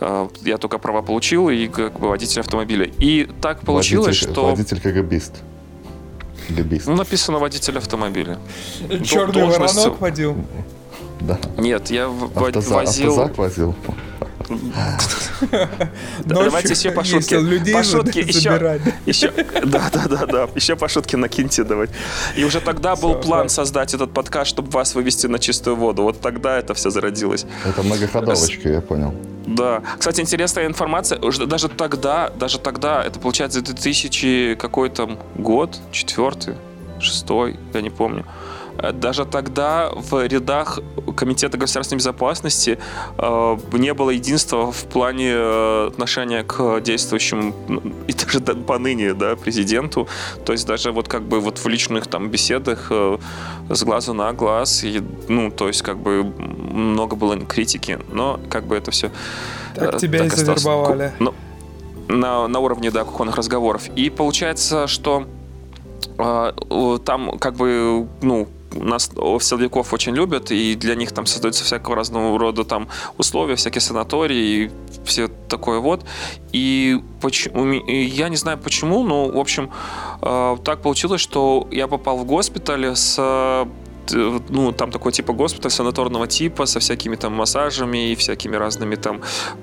э, я только права получил и как бы водитель автомобиля. И так получилось, водитель, что водитель КГБист. КГБист. Ну написано водитель автомобиля. Черный Должность... воронок водил. Да. Нет, я Автоза... возил... Автозак возил. Давайте еще по шутке. По шутке еще. Еще. Да, да, да, да. Еще по шутке накиньте давай. И уже тогда был план создать этот подкаст, чтобы вас вывести на чистую воду. Вот тогда это все зародилось. Это многоходовочка, я понял. Да. Кстати, интересная информация. Даже тогда, даже тогда, это получается 2000 какой-то год, четвертый, шестой, я не помню. Даже тогда в рядах Комитета государственной безопасности э, не было единства в плане э, отношения к действующему и даже поныне да, президенту. То есть даже вот как бы вот в личных там беседах э, с глазу на глаз, и, ну, то есть как бы много было критики, но как бы это все... Так тебя так и завербовали. Ну, на, на уровне, да, кухонных разговоров. И получается, что там как бы, ну, нас силовиков очень любят, и для них там создаются всякого разного рода там условия, всякие санатории и все такое вот. И почему, я не знаю почему, но, в общем, э, так получилось, что я попал в госпиталь с ну, там такой типа госпиталь санаторного типа со всякими там массажами и всякими разными там,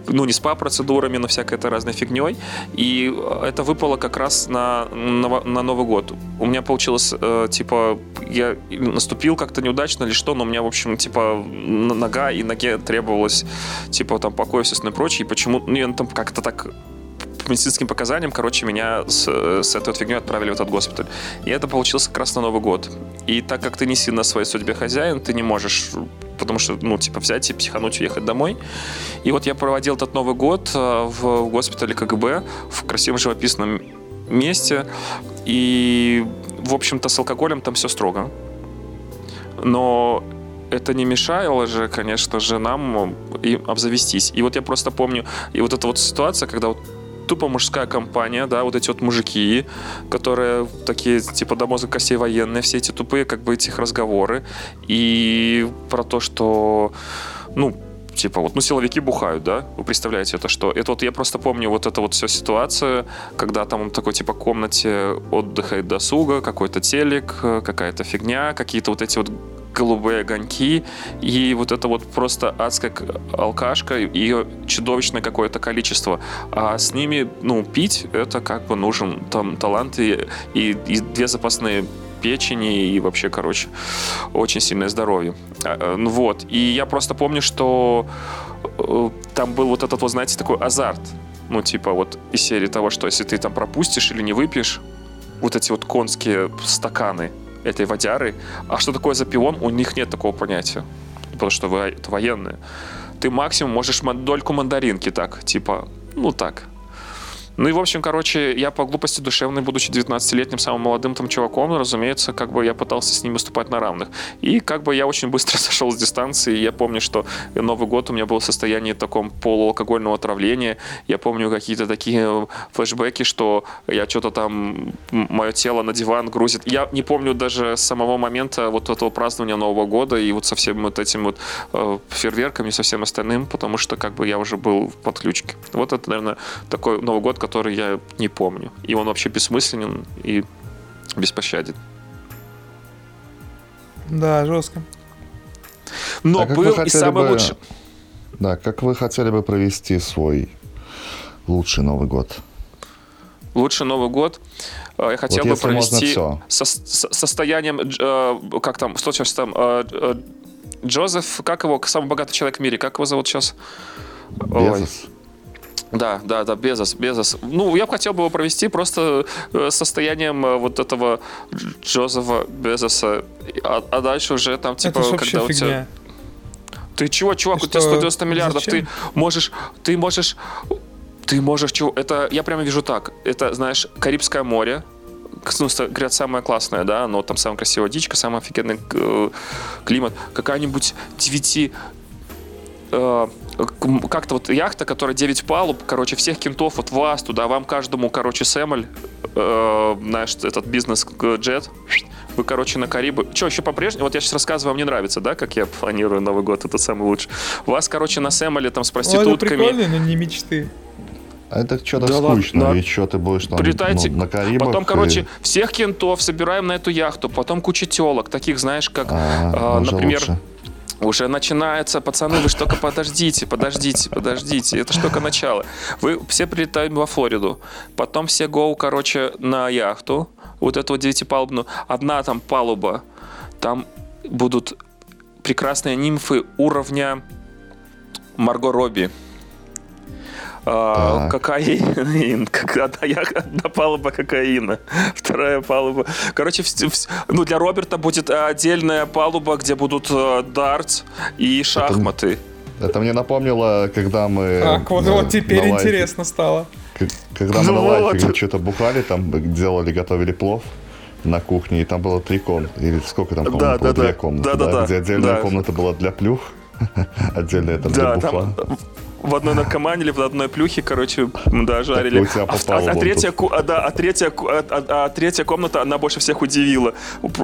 ну, не спа-процедурами, но всякой это разной фигней. И это выпало как раз на, на, на Новый год. У меня получилось, э, типа, я наступил как-то неудачно или что, но у меня, в общем, типа, нога и ноге требовалось, типа, там, покой, естественно, и прочее. И почему, ну, я там как-то так по медицинским показаниям, короче, меня с, с этой вот фигней отправили в этот госпиталь. И это получилось как раз на Новый год. И так как ты не сильно своей судьбе хозяин, ты не можешь потому что, ну, типа, взять и психануть, уехать домой. И вот я проводил этот Новый год э, в госпитале КГБ в красивом живописном месте. И, в общем-то, с алкоголем там все строго. Но это не мешало же, конечно же, нам и обзавестись. И вот я просто помню, и вот эта вот ситуация, когда вот тупо мужская компания, да, вот эти вот мужики, которые такие, типа, до мозга костей военные, все эти тупые, как бы, этих разговоры. И про то, что, ну, типа вот, ну, силовики бухают, да? Вы представляете это, что? Это вот я просто помню вот эту вот всю ситуацию, когда там такой, типа, комнате отдыха и досуга, какой-то телек, какая-то фигня, какие-то вот эти вот голубые огоньки, и вот это вот просто адская алкашка, ее чудовищное какое-то количество. А с ними, ну, пить, это как бы нужен там талант и, и, и две запасные печени и вообще, короче, очень сильное здоровье. А, э, ну вот. И я просто помню, что э, там был вот этот, вот, знаете, такой азарт. Ну, типа вот из серии того, что если ты там пропустишь или не выпьешь, вот эти вот конские стаканы, этой водяры. А что такое за пион? У них нет такого понятия. Потому что вы это военные. Ты максимум можешь дольку мандаринки так, типа, ну так, ну и, в общем, короче, я по глупости душевной, будучи 19-летним самым молодым там чуваком, разумеется, как бы я пытался с ним выступать на равных. И как бы я очень быстро сошел с дистанции. Я помню, что Новый год у меня был в состоянии таком полуалкогольного отравления. Я помню какие-то такие флешбеки, что я что-то там, мое тело на диван грузит. Я не помню даже самого момента вот этого празднования Нового года и вот со всем вот этим вот э, фейерверками со всем остальным, потому что как бы я уже был в подключке. Вот это, наверное, такой Новый год, который я не помню. И он вообще бессмысленен и беспощаден. Да, жестко. Но а был и самый бы... лучший. Да, как вы хотели бы провести свой лучший Новый год? Лучший Новый год э, я хотел вот бы провести со, со, состоянием, э, как там, что сейчас там, э, э, Джозеф, как его, самый богатый человек в мире, как его зовут сейчас? Безос. Ой. Да, да, да, Безос, Безос. Ну, я бы хотел бы его провести просто э, состоянием э, вот этого Джозефа Безоса. А, а дальше уже там, типа, Это когда у тебя... Ты чего, чувак, у тебя 190 миллиардов, Зачем? ты можешь, ты можешь, ты можешь, чего, это, я прямо вижу так, это, знаешь, Карибское море, ну, говорят, самое классное, да, но там самая красивая дичка, самый офигенный э, климат, какая-нибудь 9 э, как-то вот яхта, которая 9 палуб, короче, всех кентов, вот вас туда, вам каждому, короче, Сэмоль, э, знаешь, этот бизнес-джет, вы, короче, на Карибы. Что, еще по-прежнему? Вот я сейчас рассказываю, вам не нравится, да, как я планирую Новый год, это самый лучший. Вас, короче, на Сэмоле там с проститутками. Ну, это но не мечты. А это что-то да скучно, ладно, ведь что ты будешь там Прилетайте, ну, на Карибах. Потом, короче, и... всех кентов собираем на эту яхту, потом куча телок, таких, знаешь, как, а, э, например... Лучше уже начинается, пацаны, вы только подождите, подождите, подождите. Это только начало. Вы все прилетаем во Флориду. Потом все гоу, короче, на яхту. Вот эту вот девятипалубную. Одна там палуба. Там будут прекрасные нимфы уровня Марго Робби. А, кокаин. Одна, одна палуба кокаина, вторая палуба. Короче, ну для Роберта будет отдельная палуба, где будут э, дартс и шахматы. Это, это мне напомнило, когда мы... Так, вот, вот теперь интересно стало. Когда мы ну на лайфе вот. что-то бухали, там делали, готовили плов на кухне, и там было три комнаты. Или сколько там комнат да, было? Да, Две да. комнаты, да, да, да, где отдельная да. комната была для плюх, отдельная там да, для бухла. Там, в одной наркомане или в одной плюхе, короче, да, жарили. А, а, а, третья, а, да, а, третья, а, а, а третья комната, она больше всех удивила.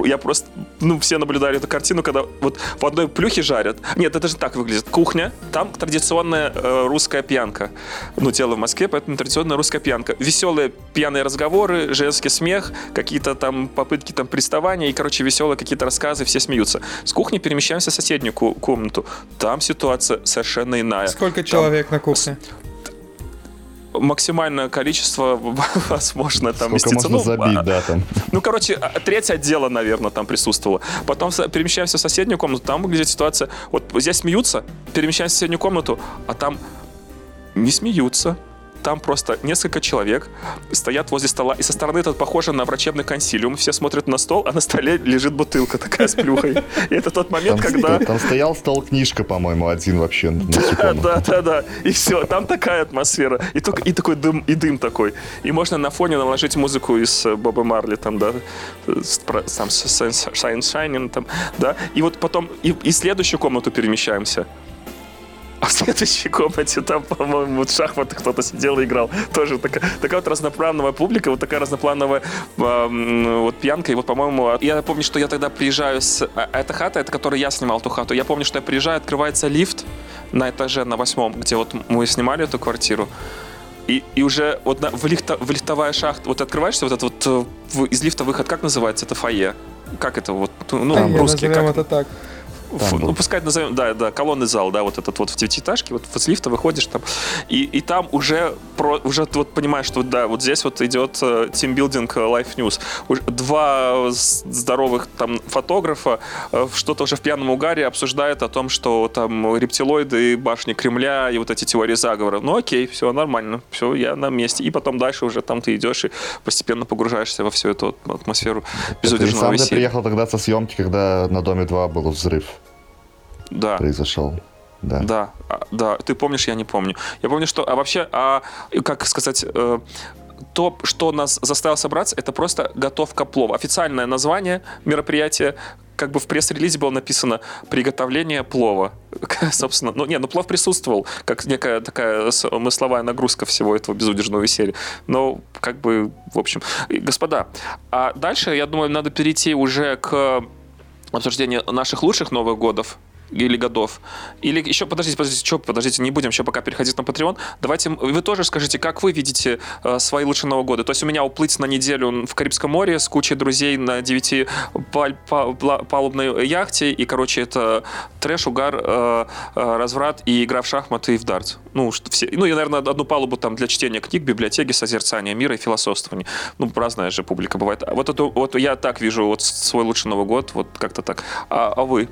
Я просто ну, все наблюдали эту картину, когда вот в одной плюхе жарят. Нет, это же так выглядит. Кухня, там традиционная э, русская пьянка. Ну, тело в Москве, поэтому традиционная русская пьянка. Веселые пьяные разговоры, женский смех, какие-то там попытки там приставания и, короче, веселые какие-то рассказы, все смеются. С кухни перемещаемся в соседнюю комнату. Там ситуация совершенно иная. Сколько там... человек на кухне? максимальное количество, возможно, там Сколько местится. можно ну, забить, а, да, там. Ну, короче, а, треть отдела, наверное, там присутствовала. Потом перемещаемся в соседнюю комнату, там выглядит ситуация, вот здесь смеются, перемещаемся в соседнюю комнату, а там не смеются там просто несколько человек стоят возле стола, и со стороны это похоже на врачебный консилиум. Все смотрят на стол, а на столе лежит бутылка такая с плюхой. И это тот момент, там, когда... Там стоял стол книжка, по-моему, один вообще. Да, да, да, да. И все, там такая атмосфера. И, только, и такой дым, и дым такой. И можно на фоне наложить музыку из э, Боба Марли, там, да, там, Shine Shining, там, да. И вот потом, и, и следующую комнату перемещаемся. А в следующей комнате там, по-моему, вот шахматы кто-то сидел и играл. Тоже такая, такая вот разноплановая публика, вот такая разноплановая э, вот пьянка. И вот, по-моему, я помню, что я тогда приезжаю с... А, эта хата, это которой я снимал эту хату. Я помню, что я приезжаю, открывается лифт на этаже, на восьмом, где вот мы снимали эту квартиру. И, и уже вот на, в, лифта, в лифтовая шахта, вот открываешься, вот этот вот э, в, из лифта выход, как называется? Это фойе. Как это вот? Ну, а, русский. Как это так. Фу, ну, пускай назовем, да, да, колонный зал, да, вот этот вот в девятиэтажке, вот с лифта выходишь там, и, и там уже, про, уже ты вот понимаешь, что да, вот здесь вот идет э, тимбилдинг Life News. Уже два здоровых там фотографа э, что-то уже в пьяном угаре обсуждают о том, что там рептилоиды, башни Кремля и вот эти теории заговора. Ну окей, все нормально, все, я на месте. И потом дальше уже там ты идешь и постепенно погружаешься во всю эту атмосферу безудержного веселья. Ты приехал тогда со съемки, когда на Доме 2 был взрыв да. произошел. Да. Да, а, да. Ты помнишь, я не помню. Я помню, что, а вообще, а, как сказать, э, то, что нас заставило собраться, это просто готовка плова. Официальное название мероприятия, как бы в пресс-релизе было написано «приготовление плова». Собственно, ну, не, ну, плов присутствовал, как некая такая смысловая нагрузка всего этого безудержного веселья. Но, как бы, в общем. Господа, а дальше, я думаю, надо перейти уже к обсуждению наших лучших Новых годов, или годов. Или еще, подождите, подождите, что, подождите, не будем еще пока переходить на Patreon. Давайте вы тоже скажите, как вы видите э, свои лучшие Новые годы. То есть у меня уплыть на неделю в Карибском море с кучей друзей на 9 пал палубной яхте. И, короче, это трэш, угар, э, э, разврат и игра в шахматы и в дартс. Ну, все, ну, и, наверное, одну палубу там для чтения книг, библиотеки, созерцания мира и философствования. Ну, разная же публика бывает. Вот, это, вот я так вижу вот свой лучший Новый год, вот как-то так. А, а вы?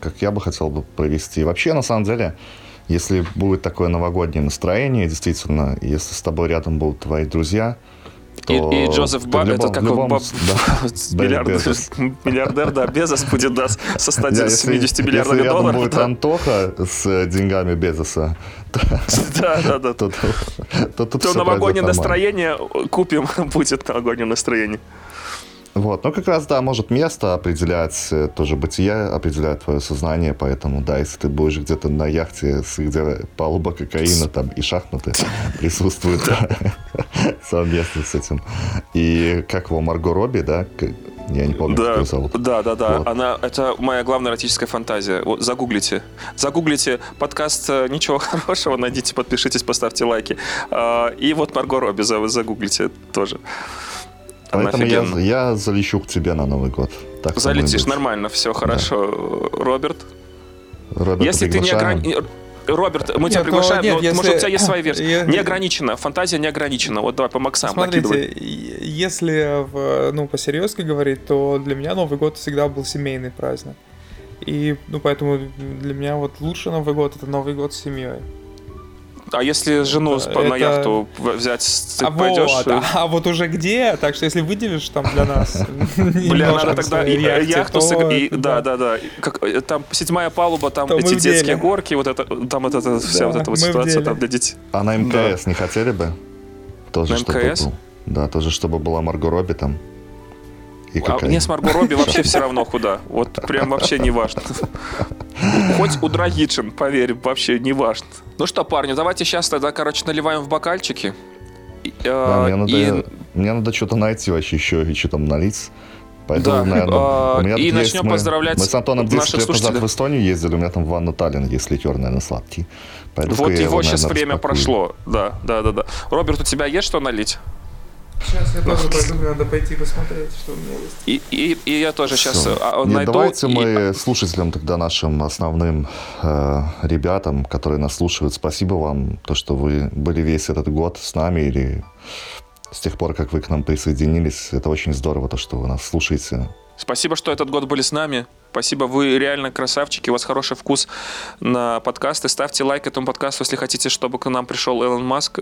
Как я бы хотел бы провести. Вообще, на самом деле, если будет такое новогоднее настроение, действительно, если с тобой рядом будут твои друзья, то... И, и Джозеф Баб, это как любом, Баб, да, миллиардер, миллиардер, да, Безос будет, да, со 170 миллиардами если долларов. будет да. Антоха с деньгами Безоса, да, да, да. то, то, то, то новогоднее настроение купим, будет новогоднее настроение. Вот, ну как раз, да, может место определять, э, тоже бытие определяет твое сознание, поэтому, да, если ты будешь где-то на яхте, где палуба кокаина там и шахматы присутствуют совместно с этим. И как его, Марго Робби, да, я не помню, да, как ее зовут. Да, да, да. Вот. Она, это моя главная эротическая фантазия. Вот, загуглите. Загуглите подкаст э, «Ничего хорошего», найдите, подпишитесь, поставьте лайки. А, и вот Марго Робби загуглите тоже. Поэтому я, я залечу к тебе на Новый год. Так Залетишь нормально, все хорошо. Да. Роберт? Роберт если ты не ограни... Роберт, мы нет, тебя приглашаем, нет, но, если... может, у тебя есть своя версия. Я... Не ограничена, фантазия не ограничена. Вот давай по Максам Смотрите, накидывай. если в, ну, по-серьезки говорить, то для меня Новый год всегда был семейный праздник. И, ну, поэтому для меня вот лучше Новый год — это Новый год с семьей. А если жену это... на яхту взять, ты а пойдешь? Вот, а, а вот уже где? Так что если выделишь там для нас Бля, надо тогда яхту Да, да, да. Э, там седьмая палуба, там эти детские горки, вот это, там это вся вот эта вот ситуация там для детей. А на МКС не хотели бы? Тоже МКС? Да, тоже чтобы была Марго Робби там. И а мне с Марго Робби вообще все равно куда. Вот прям вообще не важно. Хоть у Драгичин, поверь, вообще не важно. Ну что, парни, давайте сейчас тогда, короче, наливаем в бокальчики. Да, мне, надо, и... мне надо что-то найти вообще еще и что там налить. Пойду, да. наверное, а, у меня и начнем мы, поздравлять Мы с Антоном 10 лет назад в Эстонию ездили, у меня там ванна Таллин есть литер, наверное, сладкий. Пойду вот его, его сейчас время распакую. прошло. Да, да, да, да. Роберт, у тебя есть что налить? Сейчас я тоже пойду, надо пойти посмотреть, что у меня есть. И, и, и я тоже сейчас Все. А, Нет, найду. Давайте и... мы слушателям тогда нашим основным э, ребятам, которые нас слушают, спасибо вам, то, что вы были весь этот год с нами или с тех пор, как вы к нам присоединились. Это очень здорово, то, что вы нас слушаете. Спасибо, что этот год были с нами. Спасибо, вы реально красавчики, у вас хороший вкус на подкасты. Ставьте лайк этому подкасту, если хотите, чтобы к нам пришел Элон Маск.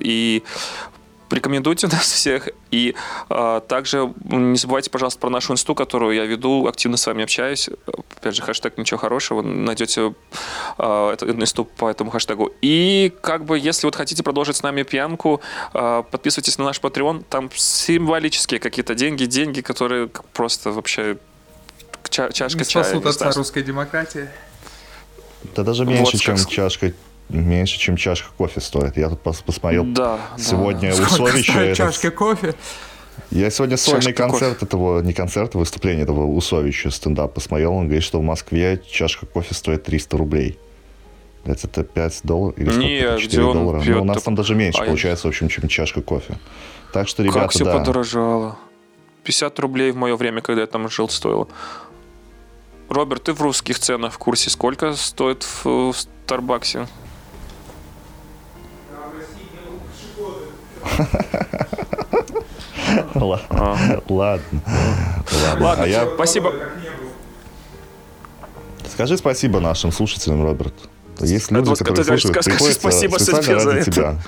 И Рекомендуйте нас всех. И э, также не забывайте, пожалуйста, про нашу инсту, которую я веду, активно с вами общаюсь. Опять же, хэштег «Ничего хорошего». Найдете э, эту инсту по этому хэштегу. И как бы, если вот хотите продолжить с нами пьянку, э, подписывайтесь на наш Patreon. Там символические какие-то деньги, деньги, которые просто вообще ча чашка не чая. Спасут отца русской демократии. Да даже меньше, вот, чем как... чашка меньше, чем чашка кофе стоит. Я тут посмотрел да, сегодня да. у Совича. Чашка кофе? Я сегодня сольный концерт кофе. этого, не концерт, а выступление этого Усовича стендап посмотрел. Он говорит, что в Москве чашка кофе стоит 300 рублей. Это 5 долларов или сколько? Не, 4 он доллара. Пьет, ну, у нас там даже меньше а получается, в общем, чем чашка кофе. Так что, ребята, Как все да. подорожало. 50 рублей в мое время, когда я там жил, стоило. Роберт, ты в русских ценах в курсе? Сколько стоит в, в Старбаксе? Ладно. Ладно. Ладно, а спасибо. Скажи спасибо нашим слушателям, Роберт. Есть люди, это, которые это, слушают, скажи спасибо себе за это. Тебя.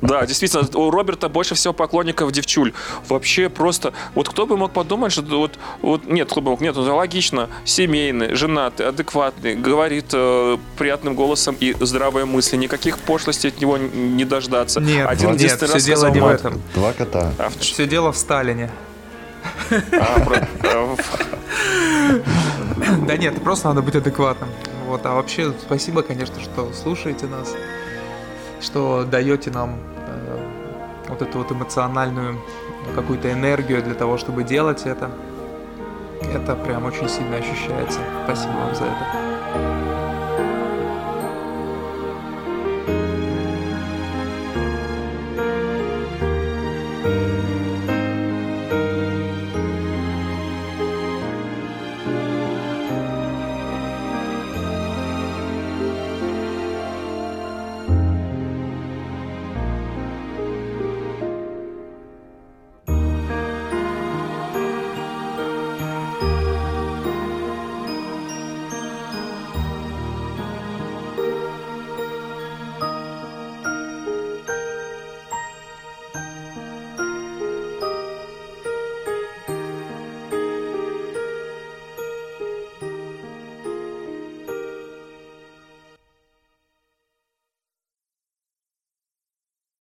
Да, действительно, у Роберта больше всего поклонников девчуль. Вообще просто, вот кто бы мог подумать, что вот, вот нет, кто бы мог, нет, ну, логично, семейный, женатый, адекватный, говорит э, приятным голосом и здравые мысли, никаких пошлостей от него не дождаться. Нет, Один нет, все дело не в этом. Два кота. А, все дело в Сталине. А, а, да нет, просто надо быть адекватным. Вот, а вообще спасибо, конечно, что слушаете нас, что даете нам э, вот эту вот эмоциональную какую-то энергию для того, чтобы делать это. Это прям очень сильно ощущается. Спасибо вам за это.